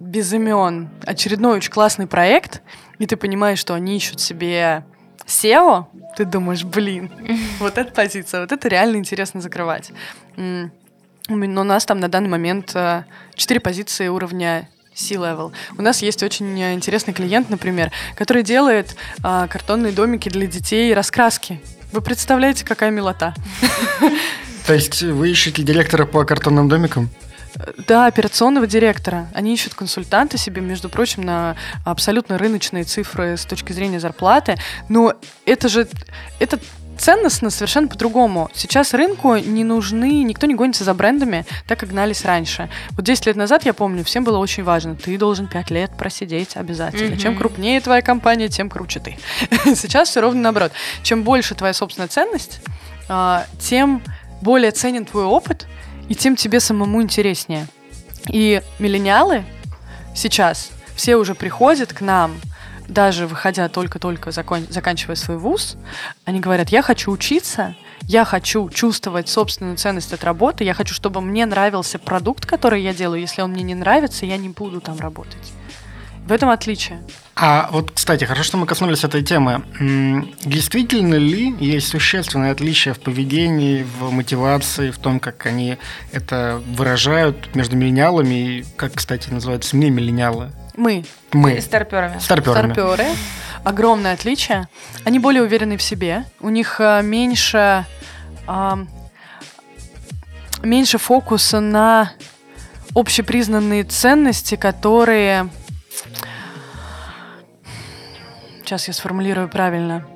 без имен, очередной очень классный проект, и ты понимаешь, что они ищут себе SEO, ты думаешь, блин, [LAUGHS] вот эта позиция, вот это реально интересно закрывать. Но у нас там на данный момент э, четыре позиции уровня C-level. У нас есть очень э, интересный клиент, например, который делает а, картонные домики для детей и раскраски. Вы представляете, какая милота? То есть вы ищете директора по картонным домикам? Да, операционного директора. Они ищут консультанта себе, между прочим, на абсолютно рыночные цифры с точки зрения зарплаты. Но это же это ценностно совершенно по-другому. Сейчас рынку не нужны, никто не гонится за брендами, так как гнались раньше. Вот 10 лет назад, я помню, всем было очень важно, ты должен 5 лет просидеть обязательно. Mm-hmm. Чем крупнее твоя компания, тем круче ты. [LAUGHS] Сейчас все ровно наоборот. Чем больше твоя собственная ценность, а, тем более ценен твой опыт, и тем тебе самому интереснее. И миллениалы сейчас все уже приходят к нам даже выходя только-только закон, заканчивая свой вуз, они говорят, я хочу учиться, я хочу чувствовать собственную ценность от работы, я хочу, чтобы мне нравился продукт, который я делаю. Если он мне не нравится, я не буду там работать. В этом отличие. А вот, кстати, хорошо, что мы коснулись этой темы. Действительно ли есть существенное отличие в поведении, в мотивации, в том, как они это выражают между миллениалами и, как, кстати, называются не миллениалы? Мы. Мы. Старперами. Старперами. Старперы. Огромное отличие. Они более уверены в себе. У них а, меньше... А, меньше фокуса на общепризнанные ценности, которые... Сейчас я сформулирую правильно.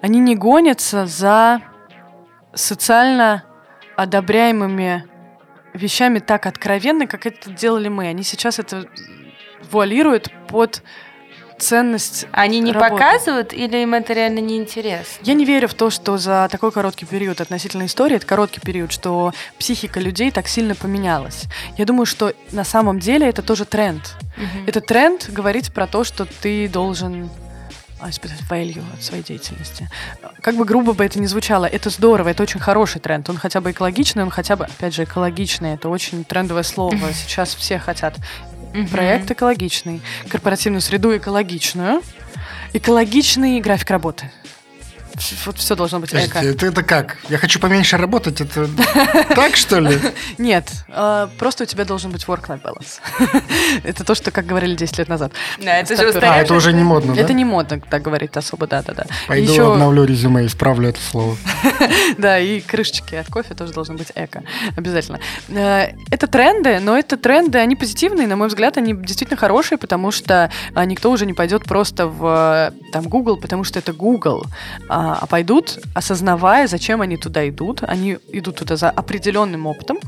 Они не гонятся за социально одобряемыми вещами так откровенно, как это делали мы. Они сейчас это вуалируют под ценность Они не работы. показывают или им это реально не интересно? Я не верю в то, что за такой короткий период относительно истории, это короткий период, что психика людей так сильно поменялась. Я думаю, что на самом деле это тоже тренд. Угу. Это тренд говорить про то, что ты должен а, испытать value от своей деятельности. Как бы грубо бы это ни звучало, это здорово, это очень хороший тренд. Он хотя бы экологичный, он хотя бы, опять же, экологичный. Это очень трендовое слово. [LAUGHS] Сейчас все хотят Угу. Проект экологичный. Корпоративную среду экологичную. Экологичный график работы вот все должно быть эко. Это, это как? Я хочу поменьше работать, это [LAUGHS] так, что ли? [LAUGHS] Нет, а, просто у тебя должен быть work-life balance. [LAUGHS] это то, что, как говорили 10 лет назад. Да, это же А, это уже не модно? Это не модно так говорить особо, да-да-да. Пойду обновлю резюме, исправлю это слово. да, и крышечки от кофе тоже должны быть эко. Обязательно. Э, это тренды, но это тренды, они позитивные, на мой взгляд, они действительно хорошие, потому что а, никто уже не пойдет просто в там Google, потому что это Google. А, а, пойдут, осознавая, зачем они туда идут. Они идут туда за определенным опытом,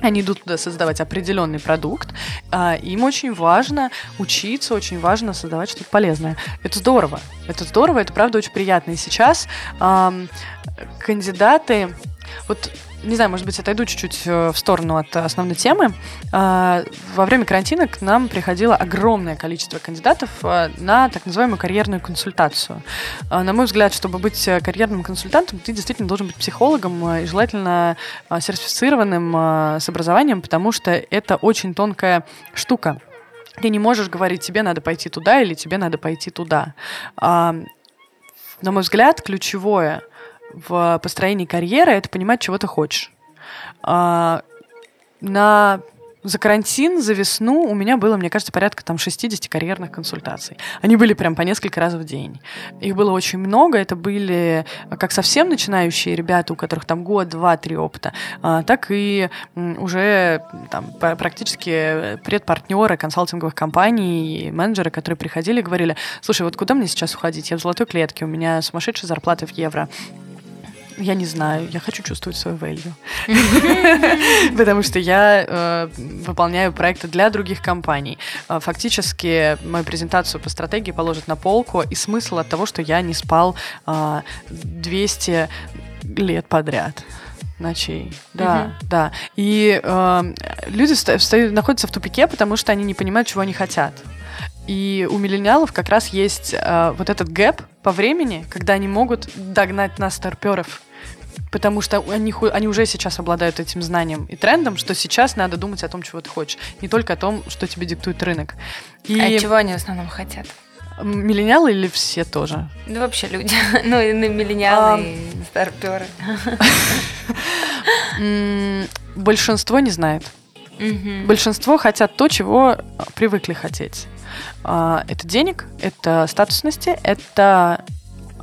они идут туда создавать определенный продукт. А, им очень важно учиться, очень важно создавать что-то полезное. Это здорово. Это здорово, это правда очень приятно. И сейчас а, кандидаты... Вот не знаю, может быть, отойду чуть-чуть э, в сторону от основной темы. А, во время карантина к нам приходило огромное количество кандидатов э, на так называемую карьерную консультацию. А, на мой взгляд, чтобы быть э, карьерным консультантом, ты действительно должен быть психологом и желательно сертифицированным с образованием, потому что это очень тонкая штука. Ты не можешь говорить, тебе надо пойти туда или тебе надо пойти туда. На мой взгляд, ключевое — в построении карьеры это понимать, чего ты хочешь. А, на за карантин, за весну у меня было, мне кажется, порядка там 60 карьерных консультаций. Они были прям по несколько раз в день. Их было очень много. Это были как совсем начинающие ребята, у которых там год, два, три опыта, а, так и уже там, практически предпартнеры консалтинговых компаний, менеджеры, которые приходили и говорили, слушай, вот куда мне сейчас уходить? Я в золотой клетке, у меня сумасшедшая зарплата в евро я не знаю, я хочу чувствовать свою value. [LAUGHS] Потому что я э, выполняю проекты для других компаний. Э, фактически мою презентацию по стратегии положат на полку, и смысл от того, что я не спал 200 э, лет подряд ночей. Да, угу. да. И э, люди встают, находятся в тупике, потому что они не понимают, чего они хотят. И у миллениалов как раз есть э, вот этот гэп по времени, когда они могут догнать нас старперов потому что они, они уже сейчас обладают этим знанием и трендом, что сейчас надо думать о том, чего ты хочешь, не только о том, что тебе диктует рынок. И... А чего они в основном хотят? Миллениалы или все тоже? Ну, вообще люди. [LAUGHS] ну, и миллениалы, и старперы. [LAUGHS] Большинство не знает. Большинство хотят то, чего привыкли хотеть. А, это денег, это статусности, это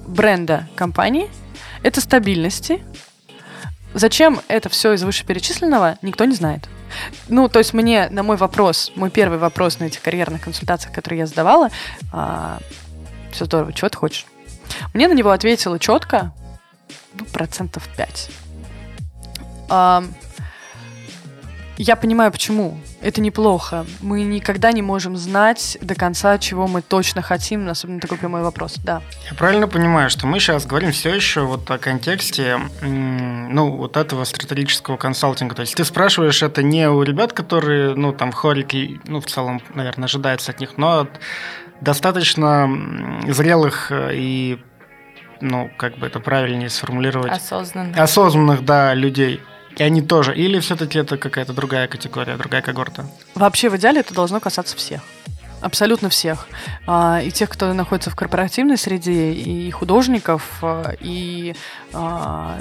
бренда компании – это стабильности. Зачем это все из вышеперечисленного, никто не знает. Ну, то есть мне на мой вопрос, мой первый вопрос на этих карьерных консультациях, которые я задавала, а, все здорово, чего ты хочешь? Мне на него ответила четко, ну, процентов 5. А, я понимаю, почему. Это неплохо. Мы никогда не можем знать до конца, чего мы точно хотим, особенно такой прямой вопрос. Да. Я правильно понимаю, что мы сейчас говорим все еще вот о контексте, ну, вот этого стратегического консалтинга. То есть ты спрашиваешь это не у ребят, которые, ну, там, хорики, ну, в целом, наверное, ожидается от них, но от достаточно зрелых и ну, как бы это правильнее сформулировать. Осознанных. Осознанных, да, людей. И они тоже. Или все-таки это какая-то другая категория, другая когорта? Вообще, в идеале это должно касаться всех. Абсолютно всех. А, и тех, кто находится в корпоративной среде, и художников, а, и а,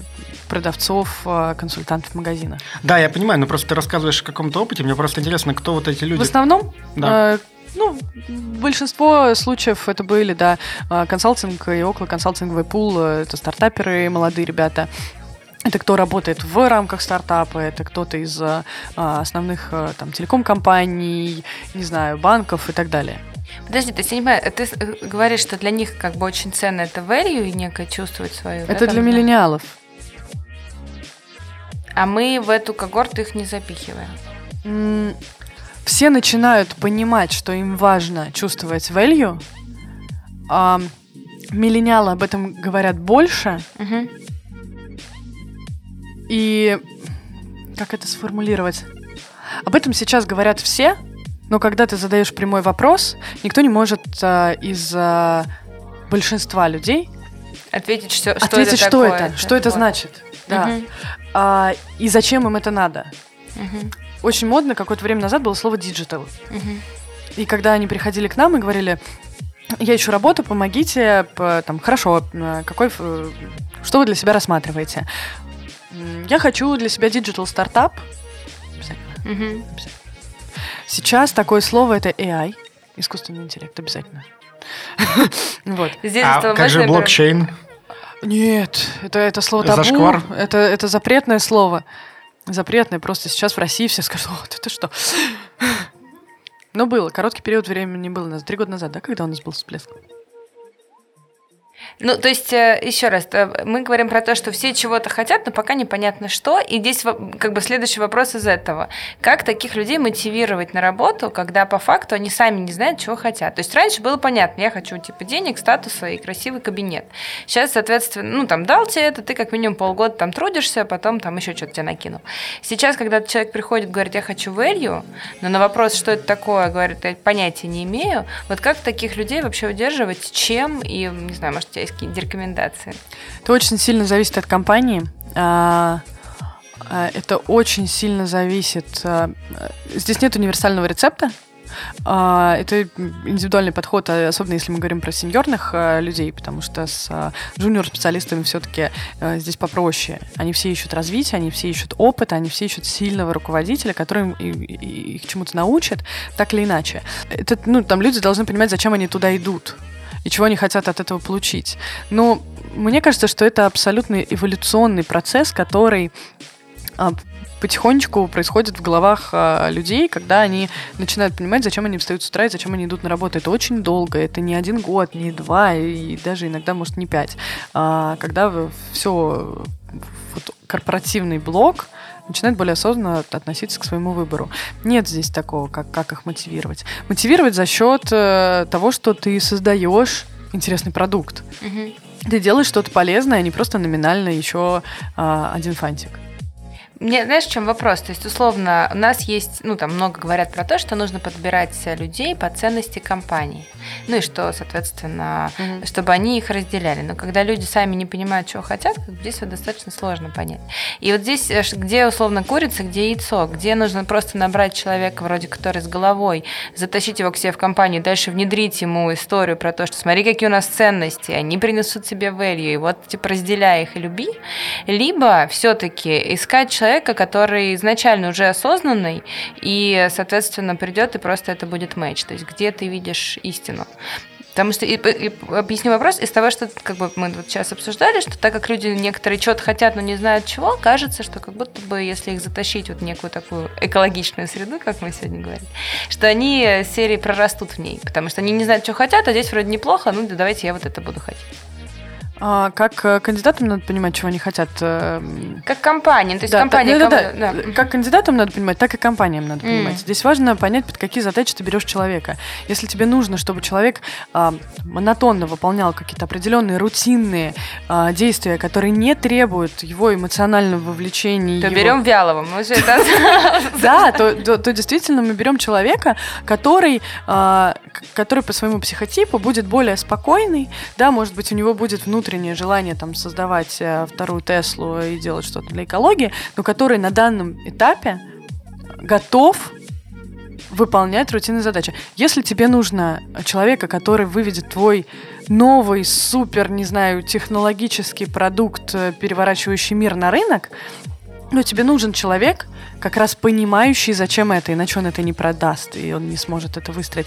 продавцов, консультантов магазина. Да, я понимаю, но просто ты рассказываешь о каком-то опыте. Мне просто интересно, кто вот эти люди. В основном да. Ну, большинство случаев это были, да, консалтинг и около консалтинговый пул, это стартаперы, молодые ребята, это кто работает в рамках стартапа, это кто-то из а, основных а, там телеком-компаний, не знаю, банков и так далее. Подожди, то есть я не понимаю, ты э, говоришь, что для них как бы очень ценно это value и некое чувствовать свою... Это да, для там, миллениалов. А мы в эту когорту их не запихиваем. Все начинают понимать, что им важно чувствовать value. А, миллениалы об этом говорят больше. Угу. И как это сформулировать? Об этом сейчас говорят все, но когда ты задаешь прямой вопрос, никто не может а, из а, большинства людей ответить, что, что ответить, это что такое. это, что это вот. значит, да, угу. а, и зачем им это надо. Угу. Очень модно какое-то время назад было слово digital. Угу. И когда они приходили к нам и говорили, я ищу работу, помогите, там, хорошо, а, какой, что вы для себя рассматриваете? Я хочу для себя digital стартап. Обязательно. Сейчас такое слово это AI, искусственный интеллект, обязательно. [LAUGHS] вот. Здесь а как же блокчейн? Нет, это, это слово табу. Зашквар? Это, это запретное слово. Запретное. Просто сейчас в России все скажут, вот это что? [LAUGHS] Но было. Короткий период времени был у нас. Три года назад, да, когда у нас был всплеск? Ну, то есть, э, еще раз, мы говорим про то, что все чего-то хотят, но пока непонятно что. И здесь как бы следующий вопрос из этого. Как таких людей мотивировать на работу, когда по факту они сами не знают, чего хотят? То есть раньше было понятно, я хочу типа денег, статуса и красивый кабинет. Сейчас, соответственно, ну там дал тебе это, ты как минимум полгода там трудишься, а потом там еще что-то тебе накинул. Сейчас, когда человек приходит, говорит, я хочу value, но на вопрос, что это такое, говорит, я понятия не имею. Вот как таких людей вообще удерживать, чем и, не знаю, может, тебя есть какие-нибудь рекомендации? Это очень сильно зависит от компании. А, а, это очень сильно зависит. А, здесь нет универсального рецепта. Это индивидуальный подход, особенно если мы говорим про сеньорных людей, потому что с джуниор-специалистами все-таки здесь попроще. Они все ищут развития, они все ищут опыта, они все ищут сильного руководителя, который их чему-то научит, так или иначе. Это, ну, там люди должны понимать, зачем они туда идут и чего они хотят от этого получить. Но мне кажется, что это абсолютно эволюционный процесс, который а, потихонечку происходит в головах а, людей, когда они начинают понимать, зачем они встают с утра и зачем они идут на работу. Это очень долго, это не один год, не два, и даже иногда, может, не пять. А, когда все вот, корпоративный блок, начинают более осознанно относиться к своему выбору. Нет здесь такого, как, как их мотивировать. Мотивировать за счет э, того, что ты создаешь интересный продукт. Угу. Ты делаешь что-то полезное, а не просто номинально еще э, один фантик. Мне, знаешь, в чем вопрос? То есть, условно, у нас есть, ну, там много говорят про то, что нужно подбирать людей по ценности компании. Ну и что, соответственно, угу. чтобы они их разделяли. Но когда люди сами не понимают, чего хотят, здесь вот достаточно сложно понять. И вот здесь, э, где условно курица, где яйцо, где нужно просто набрать человека, вроде который с головой, затащить его к себе в компанию, дальше внедрить ему историю про то, что смотри, какие у нас ценности, они принесут себе value, и вот типа разделяй их и люби. Либо все-таки искать человека, человека, который изначально уже осознанный, и, соответственно, придет и просто это будет матч. То есть где ты видишь истину. Потому что, и, и, объясню вопрос, из того, что как бы мы вот сейчас обсуждали, что так как люди некоторые что-то хотят, но не знают чего, кажется, что как будто бы, если их затащить вот некую такую экологичную среду, как мы сегодня говорили, что они серии прорастут в ней, потому что они не знают, что хотят, а здесь вроде неплохо, ну давайте я вот это буду хотеть. А, как э, кандидатам надо понимать, чего они хотят. э, Как компания. То есть да, компания... да, да, да. да. Как кандидатам надо понимать, так и компаниям надо понимать. Здесь важно понять, под какие задачи ты берешь человека. Если тебе нужно, чтобы человек а, монотонно выполнял какие-то определенные рутинные а, действия, которые не требуют его эмоционального вовлечения, То его- берем Вялого. Мы же это... [LAUGHS] да, то, действительно мы берем человека, который, а, который по своему психотипу будет более спокойный, да, может быть, у него будет внутреннее желание там создавать э, вторую Теслу и делать что-то для экологии, но который на данном этапе готов выполнять рутинные задачи. Если тебе нужно человека, который выведет твой новый, супер, не знаю, технологический продукт, э, переворачивающий мир на рынок, ну, тебе нужен человек, как раз понимающий, зачем это, иначе он это не продаст, и он не сможет это выстроить.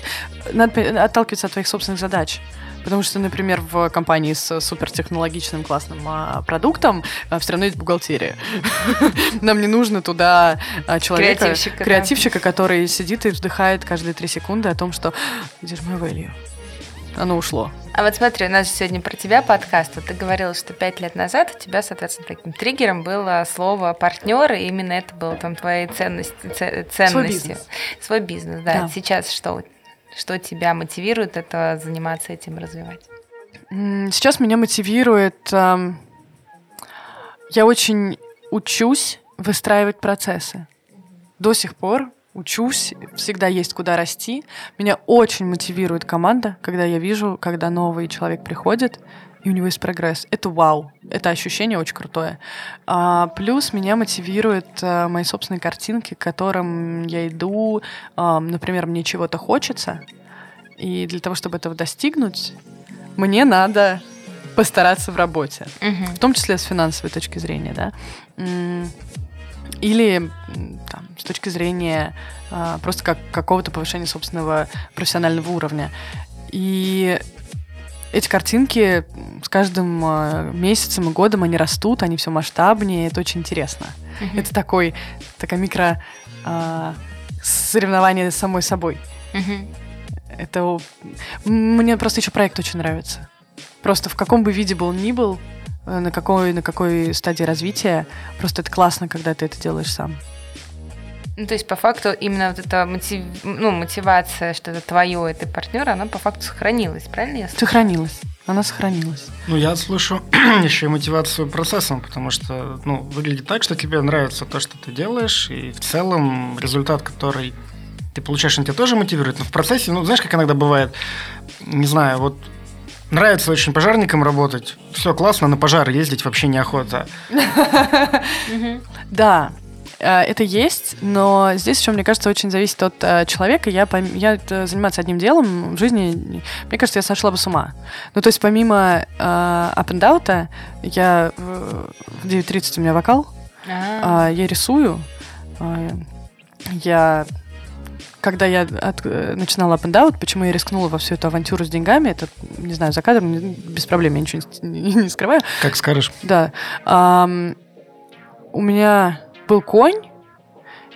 Надо отталкиваться от твоих собственных задач. Потому что, например, в компании с супертехнологичным классным а, продуктом все равно есть бухгалтерия. [LAUGHS] Нам не нужно туда а, человека, Креативщика, да. креативщика, который сидит и вздыхает каждые три секунды о том, что где же мое value? Оно ушло. А вот смотри, у нас сегодня про тебя подкаст. Вот ты говорила, что пять лет назад у тебя, соответственно, таким триггером было слово партнер, и именно это было там твои ценности, це- ценности. бизнес. Свой бизнес, да. Да. Сейчас что? Что тебя мотивирует это заниматься этим, развивать? Сейчас меня мотивирует... ам, Я очень учусь выстраивать процессы. До сих пор учусь, всегда есть куда расти. Меня очень мотивирует команда, когда я вижу, когда новый человек приходит, и у него есть прогресс. Это вау. Это ощущение очень крутое. А, плюс меня мотивируют а, мои собственные картинки, к которым я иду. А, например, мне чего-то хочется, и для того, чтобы этого достигнуть, мне надо постараться в работе, в том числе с финансовой точки зрения, да. Или там, с точки зрения а, просто как какого-то повышения собственного профессионального уровня. И эти картинки с каждым а, месяцем и годом они растут, они все масштабнее, это очень интересно. Мгм. Это такой, такая микро а, соревнование с самой собой. Мгм. Это мне просто еще проект очень нравится. Просто в каком бы виде был ни был, э, на какой на какой стадии развития, просто это классно, когда ты это делаешь сам. Ну, то есть, по факту, именно вот эта мотив... ну, мотивация, что это твое, это партнер, она по факту сохранилась, правильно я слышу? Сохранилась. Она сохранилась. Ну, я слышу [CLEARS THROAT] еще и мотивацию процессом, потому что, ну, выглядит так, что тебе нравится то, что ты делаешь, и в целом результат, который ты получаешь, он тебя тоже мотивирует. Но в процессе, ну, знаешь, как иногда бывает, не знаю, вот нравится очень пожарникам работать, все классно, на пожар ездить вообще неохота. [LAUGHS] Да, это есть, но здесь еще, мне кажется, очень зависит от э, человека. Я, я э, заниматься одним делом в жизни, мне кажется, я сошла бы с ума. Ну, то есть помимо э, up and out, я э, в 9.30 у меня вокал, А, А, я рисую. А, Я когда я от- э, начинала Up and Out, почему я рискнула во всю эту авантюру с деньгами, это, не знаю, за кадром, не- без проблем, я ничего не, не- [LAUGHS] не скрываю. Как скажешь. Да. Ам, у меня был конь,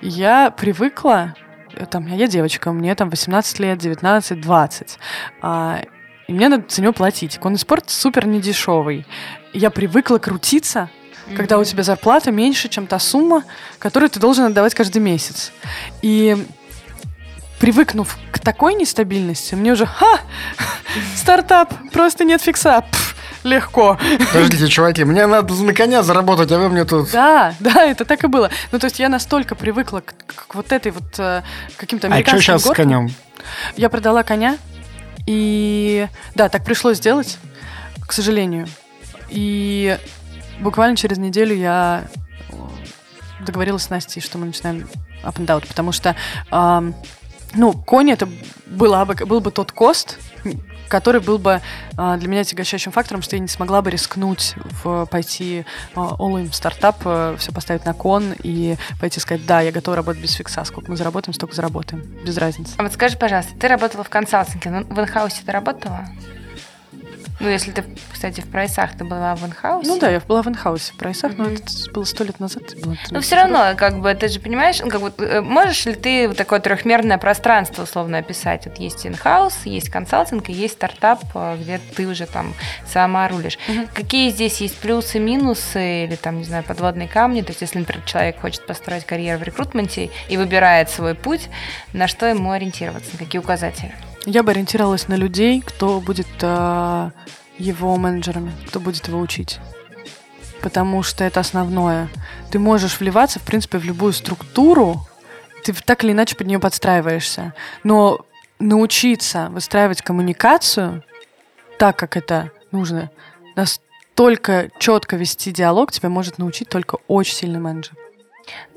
и я привыкла, э, там, я девочка, мне там 18 лет, 19, 20, а, и мне надо за него платить. Конный спорт супер недешевый. Я привыкла крутиться, когда у тебя зарплата меньше, чем та сумма, которую ты должен отдавать каждый месяц. И привыкнув к такой нестабильности, мне уже, ха, [LAUGHS] стартап, просто нет фикса, Пф, легко. Подождите, чуваки, мне надо на коня заработать, а вы мне тут... Да, да, это так и было. Ну, то есть я настолько привыкла к, к вот этой вот э, каким-то А что американским сейчас с горкам. конем? Я продала коня, и да, так пришлось сделать, к сожалению. И буквально через неделю я э, договорилась с Настей, что мы начинаем up and out, потому что, ам, ну, конь это была бы, был бы тот кост, который был бы а, для меня тягощающим фактором, что я не смогла бы рискнуть в, пойти а, all-in в стартап, все поставить на кон и пойти сказать, да, я готова работать без фикса, сколько мы заработаем, столько заработаем, без разницы. А вот скажи, пожалуйста, ты работала в консалтинге, в инхаусе ты работала? Ну, если ты, кстати, в прайсах, ты была в инхаусе. Ну да, я была в инхаусе в прайсах, но это было сто лет назад. Было, ну, все равно, как бы, ты же понимаешь, ну, как бы, э, можешь ли ты вот такое трехмерное пространство условно описать? Вот есть in-house, есть консалтинг и есть стартап, э, где ты уже там сама рулишь. Угу. Какие здесь есть плюсы, минусы или там, не знаю, подводные камни? То есть, если, например, человек хочет построить карьеру в рекрутменте и выбирает свой путь, на что ему ориентироваться, на какие указатели? Я бы ориентировалась на людей, кто будет э, его менеджерами, кто будет его учить. Потому что это основное. Ты можешь вливаться, в принципе, в любую структуру, ты так или иначе под нее подстраиваешься. Но научиться выстраивать коммуникацию так, как это нужно, настолько четко вести диалог тебя может научить только очень сильный менеджер.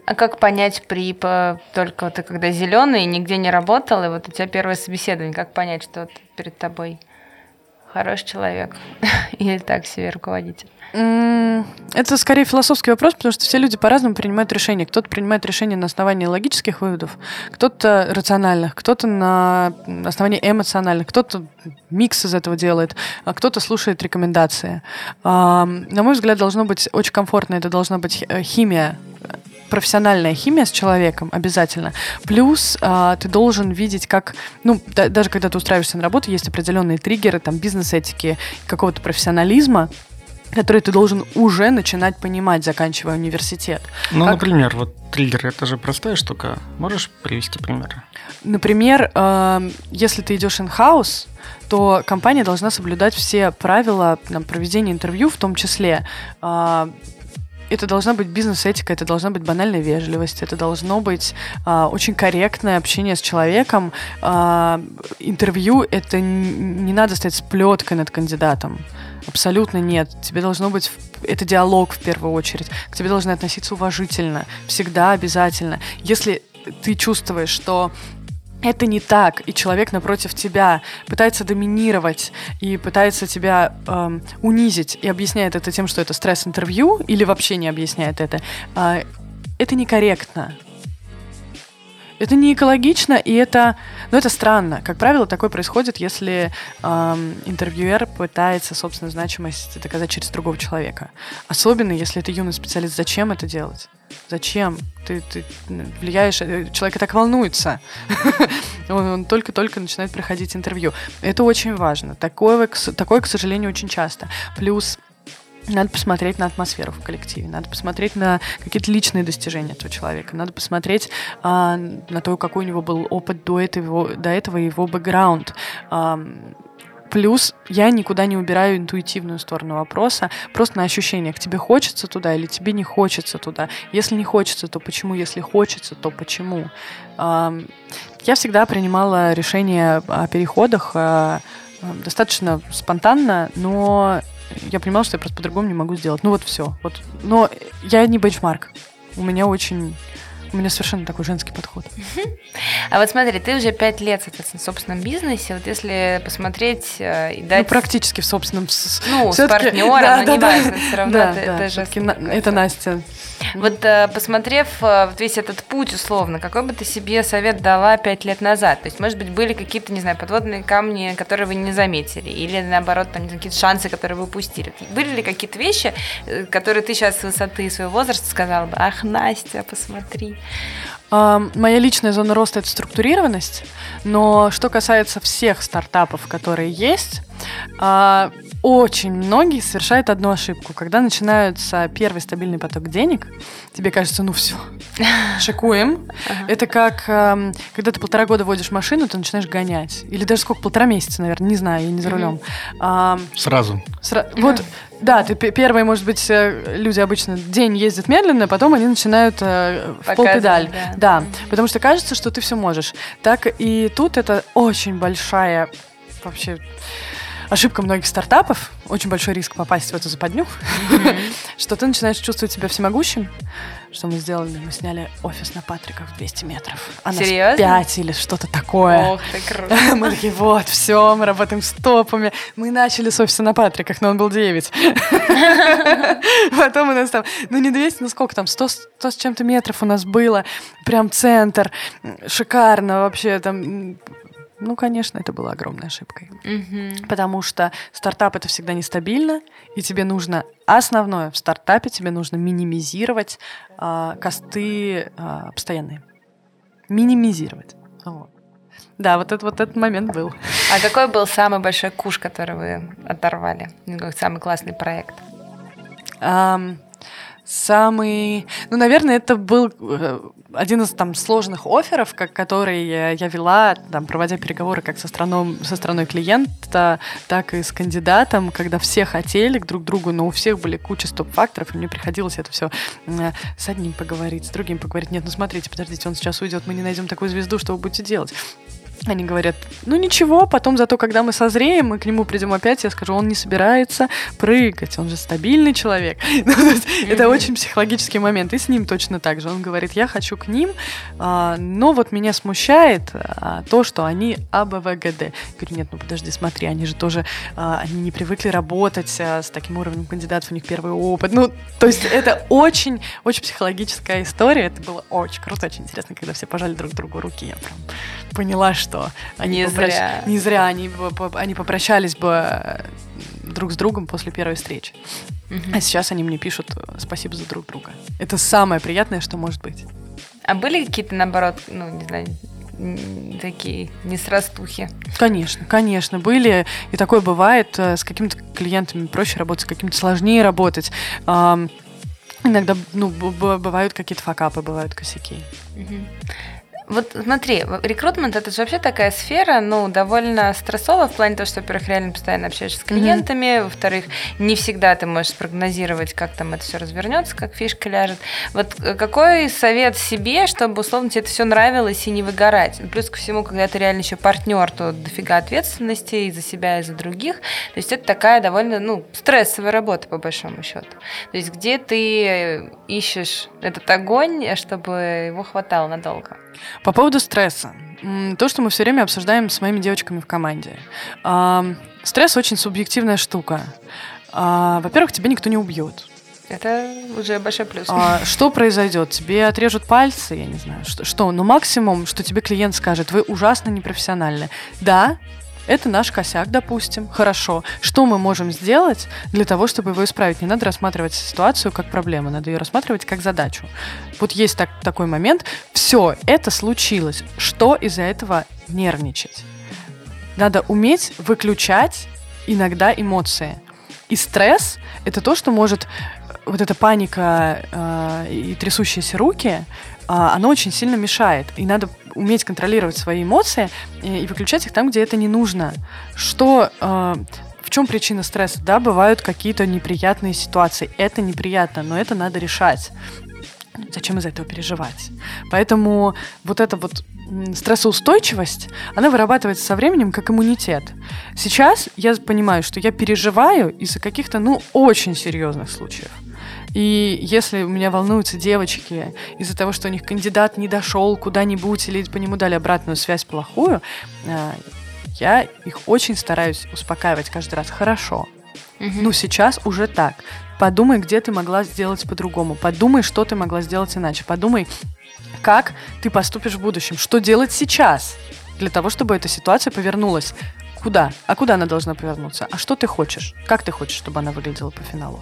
А как понять при только ты когда зеленый, нигде не работал, и вот у тебя первое собеседование, как понять, что перед тобой хороший человек [LAUGHS] или так себе руководитель? Это скорее философский вопрос, потому что все люди по-разному принимают решения. Кто-то принимает решения на основании логических выводов, кто-то рациональных, кто-то на основании эмоциональных, кто-то микс из этого делает, а кто-то слушает рекомендации. На мой взгляд, должно быть очень комфортно, это должна быть э, химия профессиональная химия с человеком обязательно. Плюс э, ты должен видеть, как, ну, да, даже когда ты устраиваешься на работу, есть определенные триггеры, там, бизнес-этики, какого-то профессионализма, которые ты должен уже начинать понимать, заканчивая университет. Ну, как... например, вот триггер это же простая штука. Можешь привести примеры? Например, э, если ты идешь in-house, то компания должна соблюдать все правила на проведения интервью, в том числе э, это должна быть бизнес-этика, это должна быть банальная вежливость, это должно быть а, очень корректное общение с человеком. А, интервью — это не надо стоять с плеткой над кандидатом. Абсолютно нет. Тебе должно быть... Это диалог в первую очередь. К тебе должны относиться уважительно. Всегда обязательно. Если ты чувствуешь, что это не так, и человек напротив тебя пытается доминировать и пытается тебя эм, унизить и объясняет это тем, что это стресс-интервью, или вообще не объясняет это, э, это некорректно. Это не экологично, и это, ну, это странно. Как правило, такое происходит, если эм, интервьюер пытается собственную значимость доказать через другого человека. Особенно, если это юный специалист. Зачем это делать? Зачем? Ты, ты влияешь, э, человек и так волнуется. [LAUGHS] он, только-только начинает проходить интервью. Это очень важно. Такое, такое, к сожалению, очень часто. Плюс надо посмотреть на атмосферу в коллективе, надо посмотреть на какие-то личные достижения этого человека, надо посмотреть а, на то, какой у него был опыт до этого, до этого его бэкграунд. Плюс я никуда не убираю интуитивную сторону вопроса, просто на ощущениях, тебе хочется туда или тебе не хочется туда. Если не хочется, то почему? Если хочется, то почему? Я всегда принимала решения о переходах а, достаточно спонтанно, но я понимала, что я просто по-другому не могу сделать. Ну вот все. Вот. Но я не бенчмарк. У меня очень у меня совершенно такой женский подход. А вот смотри, ты уже пять лет, соответственно, в собственном бизнесе. Вот если посмотреть э, и дать... Ну, практически в собственном... Ну, с партнером, [LAUGHS] да, но да, не да, важно, все равно да, это, да, это же... Это Настя. Вот э, посмотрев э, весь этот путь, условно, какой бы ты себе совет дала пять лет назад? То есть, может быть, были какие-то, не знаю, подводные камни, которые вы не заметили, или наоборот, там, какие-то шансы, которые вы упустили. Были ли какие-то вещи, которые ты сейчас с высоты своего возраста сказала бы, ах, Настя, посмотри. Моя личная зона роста – это структурированность, но что касается всех стартапов, которые есть, а, очень многие совершают одну ошибку. Когда начинается первый стабильный поток денег, тебе кажется, ну все, [LAUGHS] шикуем. Это как, когда ты полтора года водишь машину, ты начинаешь гонять. Или даже сколько, полтора месяца, наверное, не знаю, я не за рулем. Сразу. Вот, да, ты первые, может быть, э, люди обычно день ездят медленно, потом они начинают э, в полпедаль. Да. да, потому что кажется, что ты все можешь. Так и тут это очень большая вообще ошибка многих стартапов, очень большой риск попасть в эту западню, что ты начинаешь чувствовать себя всемогущим. Что мы сделали? Мы сняли офис на Патриках 200 метров. А Серьезно? нас 5 или что-то такое. Ох ты, круто. [LAUGHS] Мы такие, вот, все, мы работаем с топами. Мы начали с офиса на Патриках, но он был 9. [LAUGHS] Потом у нас там, ну не 200, ну сколько там, 100, 100 с чем-то метров у нас было. Прям центр. Шикарно вообще, там Ну, конечно, это было огромной ошибкой. Мгм. Потому что стартап это всегда нестабильно, и тебе нужно основное в стартапе тебе нужно минимизировать а, косты а, постоянные. Минимизировать. Вот. Да, вот, это, вот этот момент был. А какой был самый большой куш, который вы оторвали? Ну, Самый классный проект? Ам, самый... Ну, наверное, это был э, один из там сложных офферов, как, который я вела, там, проводя переговоры как со, страной, со страной клиента, так и с кандидатом, когда все хотели к друг другу, но у всех были куча стоп-факторов, и мне приходилось это все с одним поговорить, с другим поговорить. Нет, ну смотрите, подождите, он сейчас уйдет, мы не найдем такую звезду, что вы будете делать? Они говорят, ну ничего, потом зато, когда мы созреем, мы к нему придем опять, я скажу, он не собирается прыгать, он же стабильный человек. [LAUGHS] Ну, Это очень психологический момент. И с ним точно так же. Он говорит, я хочу к ним, а, но вот меня смущает а, то, что они АБВГД. Я говорю, нет, ну подожди, смотри, они же тоже, а, они не привыкли работать с таким уровнем кандидатов, у них первый опыт. Ну, то есть это очень, очень психологическая история. Это было очень круто, очень интересно, когда все пожали друг другу руки. Я прям поняла, что они Не попрощ- зря. не зря они, они попрощались бы э, друг с другом после первой встречи. Мгм. А сейчас они мне пишут э, спасибо за друг друга. Это самое приятное, что может быть. А были какие-то, наоборот, ну, не знаю, такие несрастухи? Конечно, конечно, были. И такое бывает. э, С какими-то клиентами проще работать, с какими-то сложнее работать. Иногда ну, бывают какие-то факапы, бывают косяки. Мгм. Вот смотри, рекрутмент это же вообще такая сфера, ну, довольно стрессовая в плане того, что, во-первых, реально постоянно общаешься с клиентами, во-вторых, не всегда ты можешь спрогнозировать, как там это все развернется, как фишка ляжет. Вот э, какой совет себе, чтобы, условно, тебе это все нравилось и не выгорать? Плюс ко всему, когда ты реально еще партнер, то дофига ответственности и за себя, и за других. То есть это такая довольно, ну, стрессовая работа, по большому счету. То есть где ты э, ищешь этот огонь, чтобы его хватало надолго? По поводу стресса. То, что мы все время обсуждаем с моими девочками в команде. Стресс очень субъективная штука. А, Во-первых, тебя никто не убьет. Это уже большой плюс. А, что произойдет? Тебе отрежут пальцы, я не знаю, что, что. Но максимум, что тебе клиент скажет, вы ужасно непрофессиональны. Да, это наш косяк, допустим. Хорошо. Что мы можем сделать для того, чтобы его исправить? Не надо рассматривать ситуацию как проблему, надо ее рассматривать как задачу. Вот есть так, такой момент. Все, это случилось. Что из-за этого нервничать? Надо уметь выключать иногда эмоции. И стресс — это то, что может... э, Вот эта паника э, и трясущиеся руки, оно очень сильно мешает. И надо уметь контролировать свои эмоции и, выключать их там, где это не нужно. Что... э, в чем причина стресса? Да, бывают какие-то неприятные ситуации. Это неприятно, но это надо решать. Зачем из-за этого переживать? Поэтому вот эта вот стрессоустойчивость, она вырабатывается со временем как иммунитет. Сейчас я понимаю, что я переживаю из-за каких-то, ну, очень серьезных случаев. И если у меня волнуются девочки из-за того, что у них кандидат не дошел куда-нибудь или по нему дали обратную связь плохую, э, я их очень стараюсь успокаивать каждый раз. Хорошо, ну, сейчас уже так. Подумай, где ты могла сделать по-другому. Подумай, что ты могла сделать иначе. Подумай, как ты поступишь в будущем. Что делать сейчас для того, чтобы эта ситуация повернулась. Куда? А куда она должна повернуться? А что ты хочешь? Как ты хочешь, чтобы она выглядела по финалу?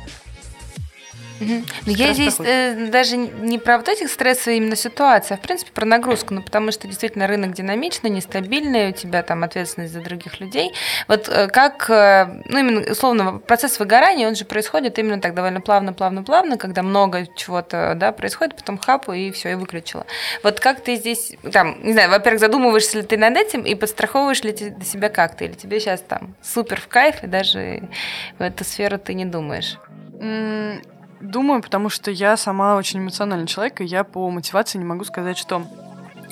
Но я здесь э, даже не про вот этих стрессовые именно ситуации, а в принципе про нагрузку, ну потому что действительно рынок динамичный, нестабильный, у тебя там ответственность за других людей. Вот э, как, э, ну именно условно процесс выгорания, он же происходит именно так довольно плавно, плавно, плавно, когда много чего-то, да, происходит, потом хапу и все, и выключила. Вот как ты здесь, там, не знаю, во-первых, задумываешься ли ты над этим и подстраховываешь ли ты себя как-то, или тебе сейчас там супер в кайф и даже в эту сферу ты не думаешь? Думаю, потому что я сама очень эмоциональный человек, и я по мотивации не могу сказать, что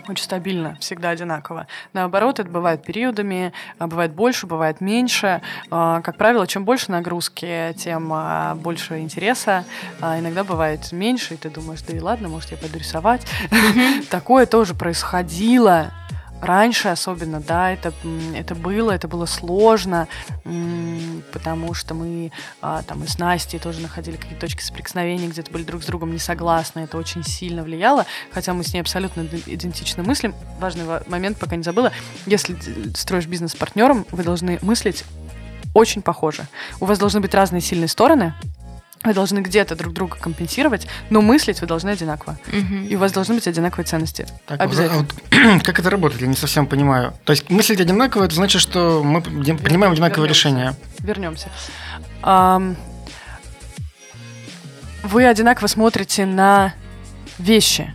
очень стабильно, всегда одинаково. Наоборот, это бывает периодами, а, бывает больше, бывает меньше. А, Как правило, чем больше нагрузки, тем а, больше интереса. Иногда бывает меньше, и ты думаешь, да и ладно, может, я пойду рисовать. [LAUGHS] Такое тоже происходило. Раньше особенно, да, это, это было, это было сложно, потому что мы а, там и с Настей тоже находили какие-то точки соприкосновения, где-то были друг с другом не согласны, это очень сильно влияло, хотя мы с ней абсолютно идентично мыслим. Важный момент, пока не забыла, если строишь бизнес с партнером, вы должны мыслить очень похоже. У вас должны быть разные сильные стороны, вы должны где-то друг друга компенсировать, но мыслить вы должны одинаково. Угу. И у вас должны быть одинаковые ценности. Так, Обязательно. А вот, [CLEARS THROAT] как это работает? Я не совсем понимаю. То есть мыслить одинаково, это значит, что мы принимаем одинаковое решение. Вернемся. Um, вы одинаково смотрите на вещи.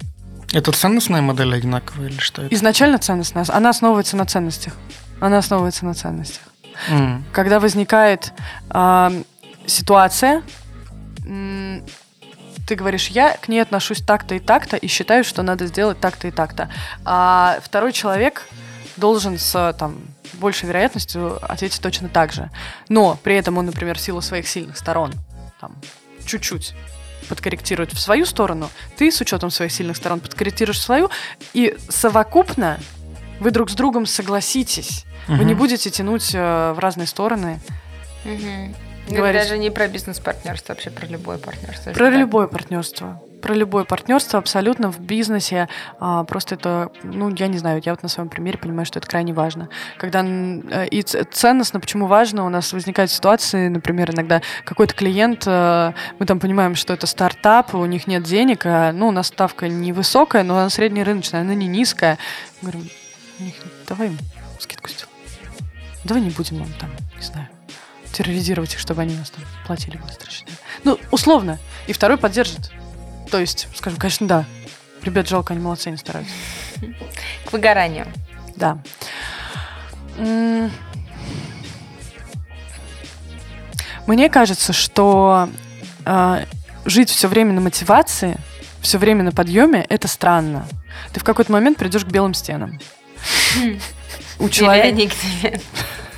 Это ценностная модель одинаковая или что это? Изначально ценностная. Она основывается на ценностях. Она основывается на ценностях. Mm. Когда возникает э, ситуация, ты говоришь, я к ней отношусь так-то и так-то и считаю, что надо сделать так-то и так-то. А второй человек должен с там, большей вероятностью ответить точно так же. Но при этом он, например, в силу своих сильных сторон там, чуть-чуть подкорректирует в свою сторону, ты с учетом своих сильных сторон подкорректируешь в свою, и совокупно вы друг с другом согласитесь. Угу. Вы не будете тянуть э, в разные стороны. Угу. Говоришь... Даже не про бизнес-партнерство, вообще про любое партнерство. Про так. любое партнерство. Про любое партнерство абсолютно в бизнесе. А, просто это, ну, я не знаю, я вот на своем примере понимаю, что это крайне важно. Когда э, и ценностно, почему важно, у нас возникают ситуации, например, иногда какой-то клиент, э, мы там понимаем, что это стартап, у них нет денег, а, ну, у нас ставка невысокая, но она среднерыночная, она не низкая. Говорим, давай скидку сделаем. Давай не будем им там, не знаю, терроризировать их, чтобы они нас там платили быстро. Ну, условно. И второй поддержит. То есть, скажем, конечно, да. Ребят, жалко, они молодцы, они стараются. К выгоранию. Да. Мне кажется, что э, жить все время на мотивации, все время на подъеме, это странно. Ты в какой-то момент придешь к белым стенам. У человека...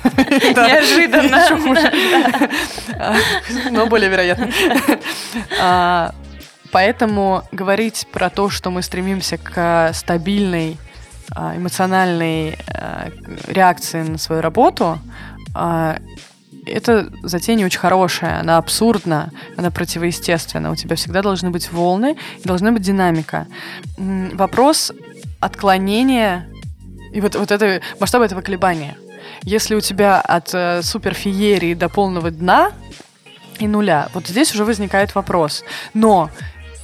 Неожиданно. Но более вероятно. А, поэтому говорить про то, что мы стремимся к стабильной а, эмоциональной а, реакции на свою работу, это затея не очень хорошая, она абсурдна, она противоестественна. У тебя всегда должны быть волны, должна быть динамика. Вопрос отклонения и вот, вот это масштаб этого колебания. Если у тебя от э, суперфеерии до полного дна и нуля, вот здесь уже возникает вопрос. Но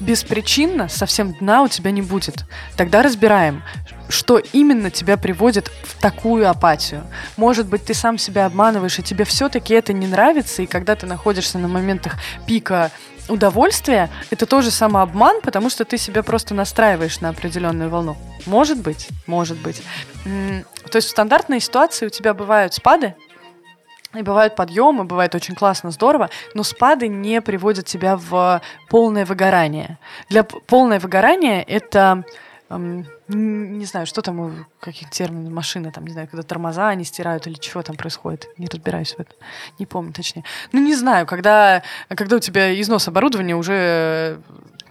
беспричинно совсем дна у тебя не будет. Тогда разбираем, что именно тебя приводит в такую апатию. Может быть, ты сам себя обманываешь, и тебе все-таки это не нравится, и когда ты находишься на моментах пика удовольствия, это тоже самообман, потому что ты себя просто настраиваешь на определенную волну. Может быть, может быть. То есть в стандартной ситуации у тебя бывают спады, и бывают подъемы, бывает очень классно, здорово, но спады не приводят тебя в полное выгорание. Для полное выгорание это эм, не знаю, что там, каких терминов, машины, там, не знаю, когда тормоза они стирают или чего там происходит. Не разбираюсь в этом. Не помню точнее. Ну, не знаю, когда, когда у тебя износ оборудования уже...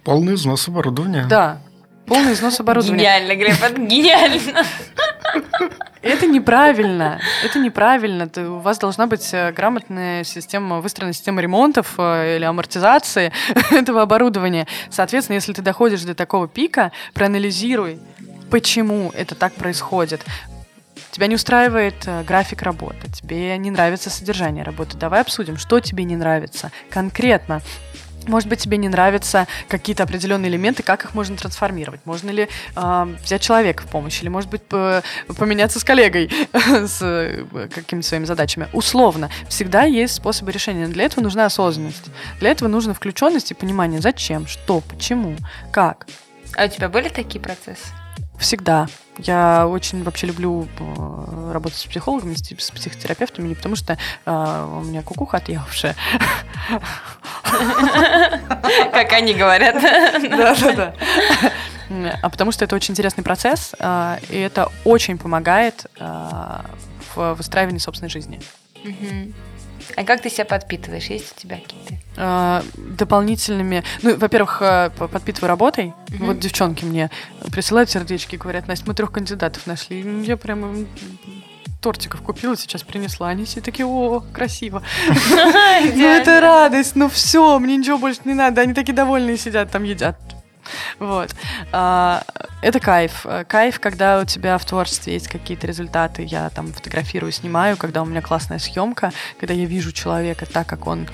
Полный износ оборудования. Да, Полный износ оборудования. Гениально, Глеб, это гениально. Это неправильно. Это неправильно. У вас должна быть э, грамотная система, выстроенная система ремонтов э, или амортизации [LAUGHS] этого оборудования. Соответственно, если ты доходишь до такого пика, проанализируй, почему это так происходит. Тебя не устраивает э, график работы, тебе не нравится содержание работы. Давай обсудим, что тебе не нравится конкретно. Может быть, тебе не нравятся какие-то определенные элементы, как их можно трансформировать? Можно ли э, взять человека в помощь? Или, может быть, поменяться с коллегой [LAUGHS] с э, какими-то своими задачами? Условно. Всегда есть способы решения. Но для этого нужна осознанность. Для этого нужна включенность и понимание, зачем, что, почему, как. А у тебя были такие процессы? Всегда. Я очень вообще люблю э, работать с психологами, с психотерапевтами, не потому что э, у меня кукуха отъехавшая. Как они говорят. Да, да, да. А потому что это очень интересный процесс, э, и это очень помогает в выстраивании собственной жизни. А как ты себя подпитываешь? Есть у тебя какие-то? А, дополнительными... Ну, во-первых, а, подпитываю работой. Мгм. Вот девчонки мне присылают сердечки говорят, Настя, мы трех кандидатов нашли. И Я прямо м, тортиков купила, сейчас принесла. Они все такие, о, красиво. [LAUGHS] Ну, это радость, ну все, мне ничего больше не надо. Они такие довольные сидят, там едят. Вот. А, Это кайф. Кайф, когда у тебя в творчестве есть какие-то результаты. Я там фотографирую, снимаю, когда у меня классная съемка, когда я вижу человека так, как он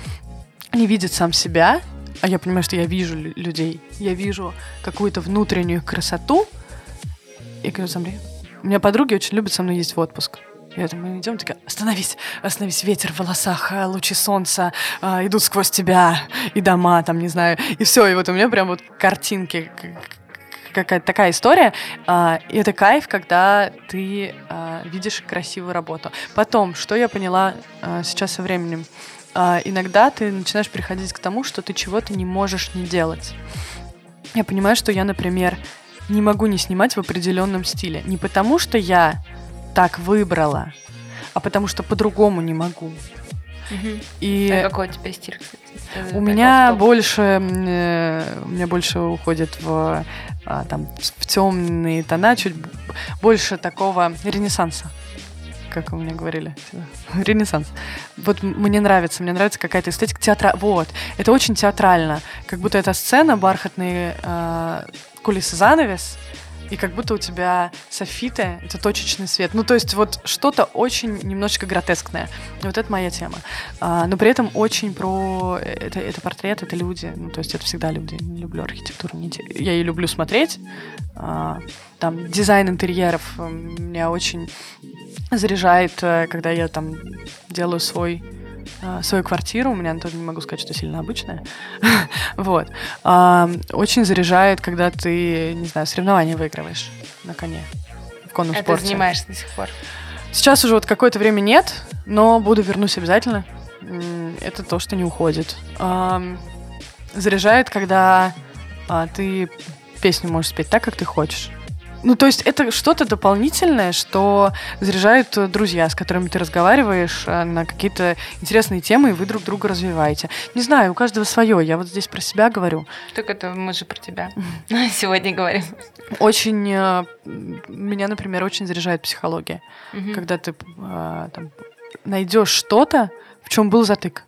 не видит сам себя, а я понимаю, что я вижу лю- людей, я вижу какую-то внутреннюю красоту, и говорю, смотри, у меня подруги очень любят со мной ездить в отпуск. Я мы идем, такая, остановись, остановись, ветер в волосах, а, лучи солнца а, идут сквозь тебя, и дома, там, не знаю, и все, и вот у меня прям вот картинки, какая-то такая история, а, и это кайф, когда ты а, видишь красивую работу. Потом, что я поняла а, сейчас со временем, а, иногда ты начинаешь приходить к тому, что ты чего-то не можешь не делать. Я понимаю, что я, например, не могу не снимать в определенном стиле. Не потому, что я так выбрала, а потому что по-другому не могу. И А какой у тебя стиль, кстати? Это у меня топ. больше, э, у меня больше уходит в а, там в темные тона, чуть больше такого ренессанса, как вы мне говорили, [LAUGHS] ренессанс. Вот мне нравится, мне нравится какая-то эстетика театра. Вот, это очень театрально, как будто это сцена, бархатные э, кулисы, занавес. И как будто у тебя софиты, это точечный свет. Ну, то есть вот что-то очень немножечко гротескное. Вот это моя тема. А, но при этом очень про... Это, это портрет, это люди. Ну, то есть это всегда люди. Не люблю архитектуру. Я ее люблю смотреть. А, там дизайн интерьеров э, меня очень заряжает, э, когда я там делаю свой э, свою квартиру, у меня тоже не могу сказать, что сильно обычная. [LAUGHS] вот. А, очень заряжает, когда ты, не знаю, соревнования выигрываешь на коне в конном А ты спорте. занимаешься до сих пор? Сейчас уже вот какое-то время нет, но буду вернусь обязательно. Это то, что не уходит. Заряжает, когда а, ты песню можешь спеть так, как ты хочешь. Ну, то есть это что-то дополнительное, что заряжают э, друзья, с которыми ты разговариваешь э, на какие-то интересные темы, и вы друг друга развиваете. Не знаю, у каждого свое. Я вот здесь про себя говорю. Так это мы же про тебя [LAUGHS] сегодня говорим. Очень э, меня, например, очень заряжает психология. Мгм. когда ты там, найдешь что-то, в чем был затык.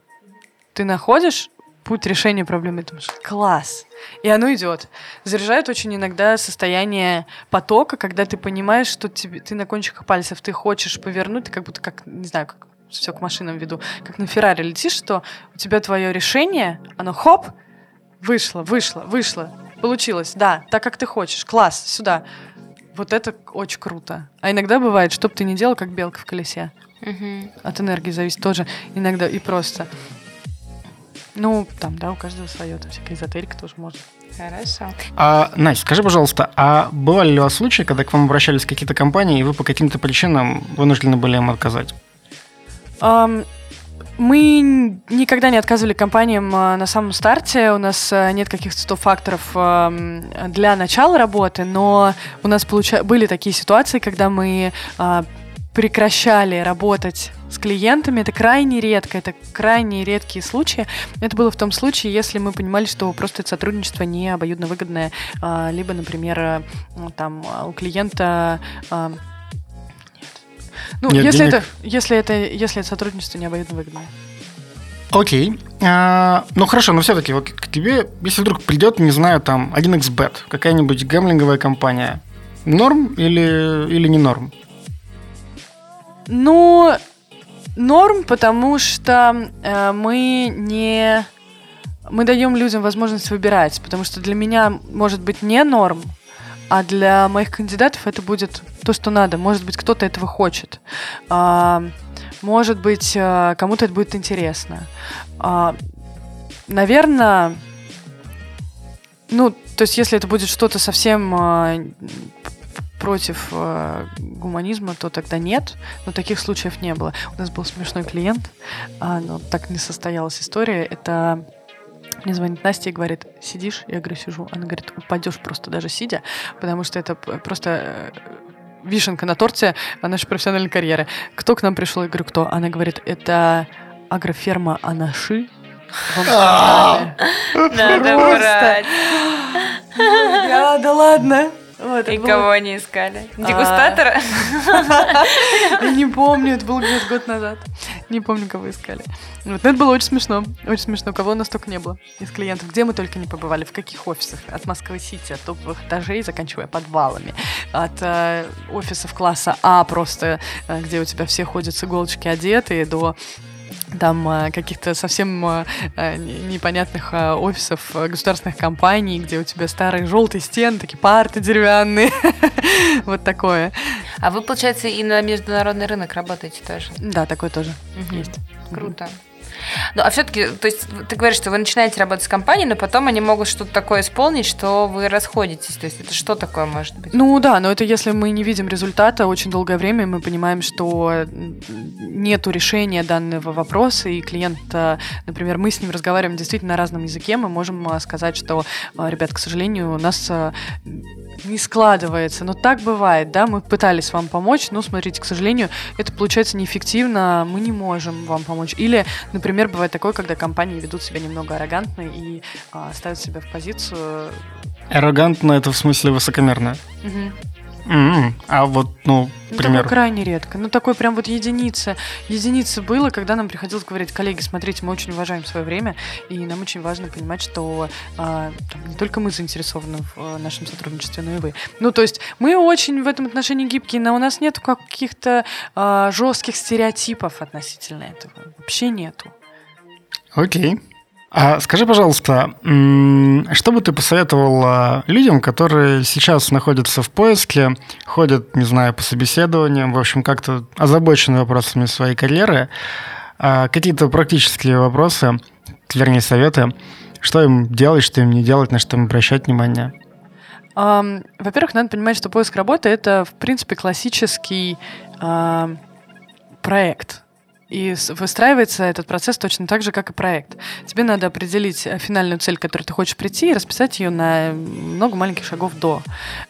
Ты находишь путь решения проблемы, думаешь, класс. И оно идет. Заряжает очень иногда состояние потока, когда ты понимаешь, что тебе, ты на кончиках пальцев, ты хочешь повернуть, ты как будто, как, не знаю, как все к машинам веду, как на Феррари летишь, что у тебя твое решение, оно хоп, вышло, вышло, вышло, получилось, да, так как ты хочешь, класс, сюда. Вот это очень круто. А иногда бывает, что бы ты ни делал, как белка в колесе. Мгм. От энергии зависит тоже иногда и просто. Ну, там, да, у каждого свое, там всякая эзотерика тоже может. Хорошо. А, Настя, скажи, пожалуйста, а бывали ли у вас случаи, когда к вам обращались какие-то компании, и вы по каким-то причинам вынуждены были им отказать? Ам, мы никогда не отказывали компаниям а, на самом старте. У нас а, нет каких-то 100 факторов для начала работы, но у нас получа- были такие ситуации, когда мы а, прекращали работать с клиентами. Это крайне редко, это крайне редкие случаи. Это было в том случае, если мы понимали, что просто это сотрудничество не обоюдно выгодное, а, либо, например, а, ну, там а, у клиента а. Ну, Нет если денег. это, если это, если это сотрудничество не обоюдно выгодное. Окей. А, ну хорошо, но все-таки вот к тебе, если вдруг придет, не знаю, там 1xbet, какая-нибудь гэмблинговая компания, норм или, или не норм? Ну, норм, потому что э, мы не... Мы даем людям возможность выбирать, потому что для меня может быть не норм, а для моих кандидатов это будет то, что надо. Может быть, кто-то этого хочет. А, может быть, э, кому-то это будет интересно. А, наверное, ну, то есть, если это будет что-то совсем э, против э, гуманизма, то тогда нет. Но таких случаев не было. У нас был смешной клиент, а, но так не состоялась история. Это мне звонит Настя и говорит, сидишь? Я говорю, сижу. Она говорит, упадешь просто даже сидя, потому что это просто э, вишенка на торте нашей профессиональной карьеры. Кто к нам пришел? Я говорю, кто? Она говорит, это агроферма Анаши. А. Надо Просто. брать. Да ладно. Вот, И было- кого они искали? Дегустатора? Я [LAUGHS] не помню, это был где-то год назад. Не помню, кого искали. Вот, это было очень смешно. Очень смешно. Кого у нас только не было из клиентов. Где мы только не побывали, в каких офисах. От Москвы-Сити, от топовых этажей, заканчивая подвалами. От э, офисов класса А просто, э, где у тебя все ходят с иголочки одетые, до там э, каких-то совсем э, э, не- непонятных офисов государственных компаний, где у тебя старые желтые стены, такие парты деревянные. [LAUGHS] Вот такое. А вы, получается, и на международный рынок работаете тоже? Да, такое тоже есть. Круто. Ну, а все-таки, то есть ты говоришь, что вы начинаете работать с компанией, но потом они могут что-то такое исполнить, что вы расходитесь. То есть это что такое может быть? Ну да, но это если мы не видим результата очень долгое время, мы понимаем, что нету решения данного вопроса, и клиент, например, мы с ним разговариваем действительно на разном языке, мы можем а, сказать, что, а, ребят, к сожалению, у нас а, не складывается. Но так бывает, да, мы пытались вам помочь, но смотрите, к сожалению, это получается неэффективно, мы не можем вам помочь. Или, например, бывает такое, когда компании ведут себя немного аррогантно и а, ставят себя в позицию. Аррогантно это в смысле высокомерно. Мгм. М, А вот, ну, Ну, пример. крайне редко. Ну, такой прям вот единица. Единица было, когда нам приходилось говорить, коллеги, смотрите, мы очень уважаем свое время, и нам очень важно понимать, что а, там, не только мы заинтересованы в а, нашем сотрудничестве, но и вы. Ну, то есть мы очень в этом отношении гибкие, но у нас нет каких-то а, жестких стереотипов относительно этого. Вообще нету. Окей. А скажи, пожалуйста, что бы ты посоветовал людям, которые сейчас находятся в поиске, ходят, не знаю, по собеседованиям, в общем, как-то озабочены вопросами своей карьеры, а, какие-то практические вопросы, вернее, советы, что им делать, что им не делать, на что им обращать внимание? Во-первых, надо понимать, что поиск работы это, в принципе, классический ам, проект. И выстраивается этот процесс точно так же, как и проект. Тебе надо определить э, финальную цель, к которой ты хочешь прийти, и расписать ее на много маленьких шагов до.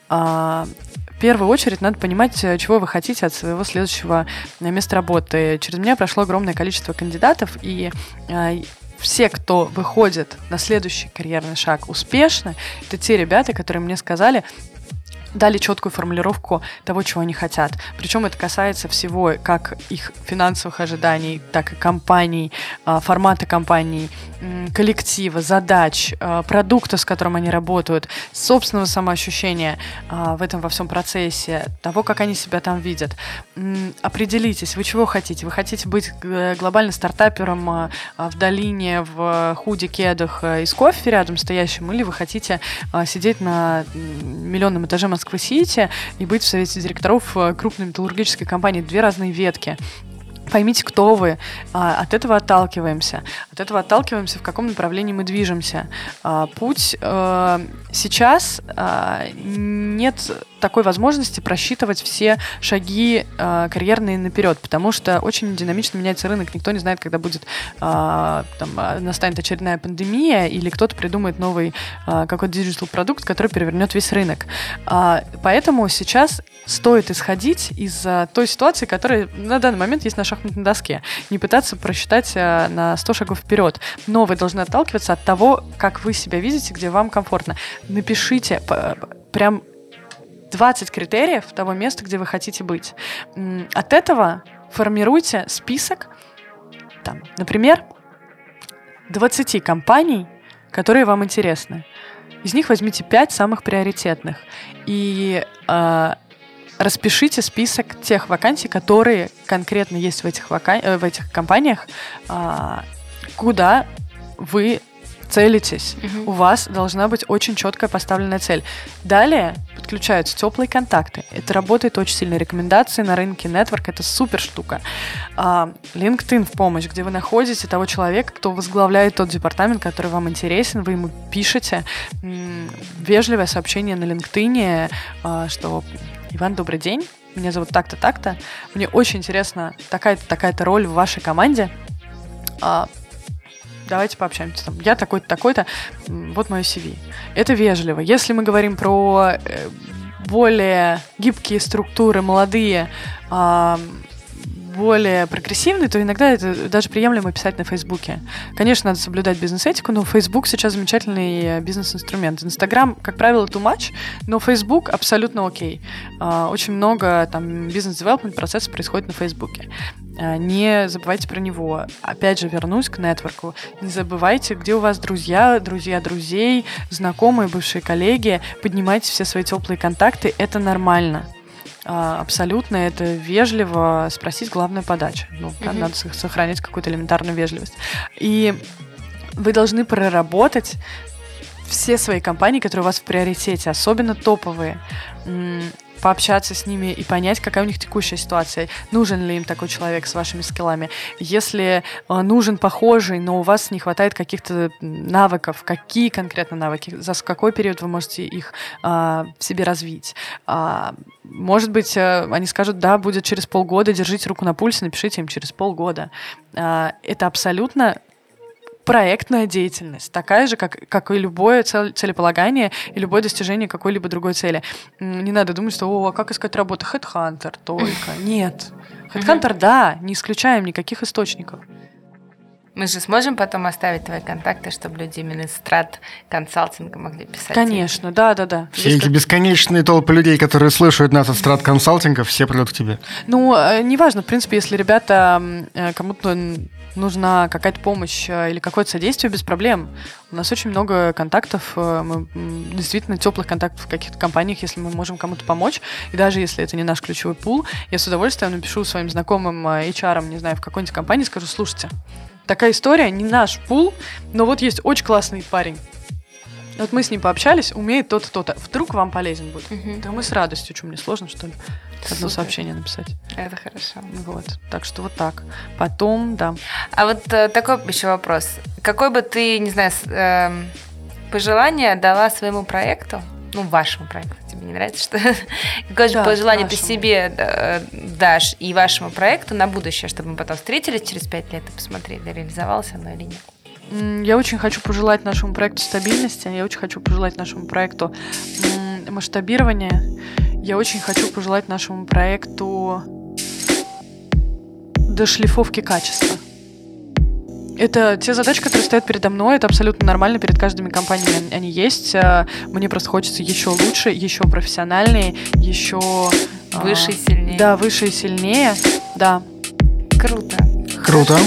А, В первую очередь надо понимать, э, чего вы хотите от своего следующего э, места работы. Через меня прошло огромное количество кандидатов, и все, кто выходит на следующий карьерный шаг успешно, это те ребята, которые мне сказали, дали четкую формулировку того, чего они хотят. Причем это касается всего как их финансовых ожиданий, так и компаний, а, формата компаний, коллектива, задач, а, продукта, с которым они работают, собственного самоощущения а, в этом во всем процессе, того, как они себя там видят. Определитесь, вы чего хотите? Вы хотите быть г- глобальным стартапером в долине, в худи, кедах а, и с кофе рядом стоящим, или вы хотите сидеть на миллионном этаже Москвы-Сити и быть в совете директоров а, крупной металлургической компании. Две разные ветки. Поймите, кто вы. А, От этого отталкиваемся. От этого отталкиваемся, в каком направлении мы движемся. А, Путь э, сейчас а, нет такой возможности просчитывать все шаги а, карьерные наперед, потому что очень динамично меняется рынок. Никто не знает, когда будет а, там, а, настанет очередная пандемия или кто-то придумает новый а, какой-то digital продукт, который перевернет весь рынок. А, Поэтому сейчас стоит исходить из а, той ситуации, которая на данный момент есть на шахматной доске. Не пытаться просчитать а, на 100 шагов вперед. Но вы должны отталкиваться от того, как вы себя видите, где вам комфортно. Напишите прям 20 критериев того места, где вы хотите быть. От этого формируйте список, там, например, 20 компаний, которые вам интересны. Из них возьмите 5 самых приоритетных. И э, распишите список тех вакансий, которые конкретно есть в этих, вака- э, в этих компаниях, а, куда вы целитесь. У вас должна быть очень четкая поставленная цель. Далее подключаются теплые контакты. Это работает очень сильно. Рекомендации на рынке Network это супер штука. А, LinkedIn в помощь, где вы находите того человека, кто возглавляет тот департамент, который вам интересен, вы ему пишете вежливое сообщение на LinkedIn, а, что Иван, добрый день. Меня зовут так-то, так-то. Мне очень интересна такая-то, такая-то роль в вашей команде. Давайте пообщаемся. Там, я такой-то, такой-то, вот мое CV. Это вежливо. Если мы говорим про э, более гибкие структуры, молодые, более прогрессивный, то иногда это даже приемлемо писать на Фейсбуке. Конечно, надо соблюдать бизнес-этику, но Facebook сейчас замечательный э, бизнес-инструмент. Инстаграм, как правило, too much, но Facebook абсолютно окей. А, очень много там бизнес-девелопмент процессов происходит на Фейсбуке. А, не забывайте про него. Опять же, вернусь к нетворку. Не забывайте, где у вас друзья, друзья друзей, знакомые, бывшие коллеги. Поднимайте все свои теплые контакты. Это нормально. А, абсолютно это вежливо спросить главная подача. Ну, да, надо сохранять какую-то элементарную вежливость. И вы должны проработать все свои компании, которые у вас в приоритете, особенно топовые пообщаться с ними и понять, какая у них текущая ситуация. Нужен ли им такой человек с вашими скиллами? Если э, нужен похожий, но у вас не хватает каких-то навыков, какие конкретно навыки, за какой период вы можете их в себе развить? А, может быть, э, они скажут, да, будет через полгода, держите руку на пульсе, напишите им через полгода. А, это абсолютно проектная деятельность, такая же, как, как и любое целеполагание и любое достижение какой-либо другой цели. Не надо думать, что, о, а как искать работу? Headhunter только. Нет. Headhunter, да, не исключаем никаких источников. Мы же сможем потом оставить твои контакты, чтобы люди именно из страт консалтинга могли писать. Конечно, да, да, да. Все эти бесконечные толпы людей, которые слышат нас от страт консалтинга, все придут к тебе. Ну, э, неважно, в принципе, если ребята э, кому-то нужна какая-то помощь э, или какое-то содействие, без проблем. У нас очень много контактов, мы, действительно теплых контактов в каких-то компаниях, если мы можем кому-то помочь. И даже если это не наш ключевой пул, я с удовольствием напишу своим знакомым HR, не знаю, в какой-нибудь компании, скажу, слушайте, такая история, не наш пул, но вот есть очень классный парень. Вот мы с ним пообщались, умеет то-то, то-то. Вдруг вам полезен будет. Угу. Да мы с радостью. Что, мне сложно, что ли? Одно Супер. сообщение написать. Это хорошо. Вот. Так что вот так. Потом, да. А вот э, такой еще вопрос. Какой бы ты, не знаю, э, пожелание дала своему проекту, ну, вашему проекту, тебе не нравится, что [LAUGHS] какое же да, пожелание нашему. ты себе дашь и вашему проекту на будущее, чтобы мы потом встретились через пять лет и посмотрели, реализовался оно или нет? Я очень хочу пожелать нашему проекту стабильности, я очень хочу пожелать нашему проекту масштабирования, я очень хочу пожелать нашему проекту дошлифовки качества. Это те задачи, которые стоят передо мной, это абсолютно нормально, перед каждыми компаниями они есть. А, мне просто хочется еще лучше, еще профессиональнее, еще... Выше и сильнее. Да, выше и сильнее, да. Круто. Круто.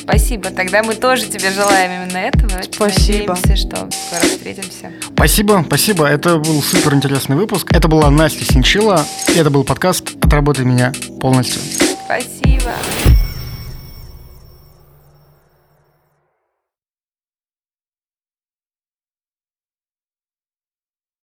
Спасибо. Тогда мы тоже тебе желаем именно этого. Спасибо. Надеемся, что скоро встретимся. Спасибо, спасибо. Это был супер интересный выпуск. Это была Настя Синчила. И это был подкаст «Отработай меня полностью». Спасибо.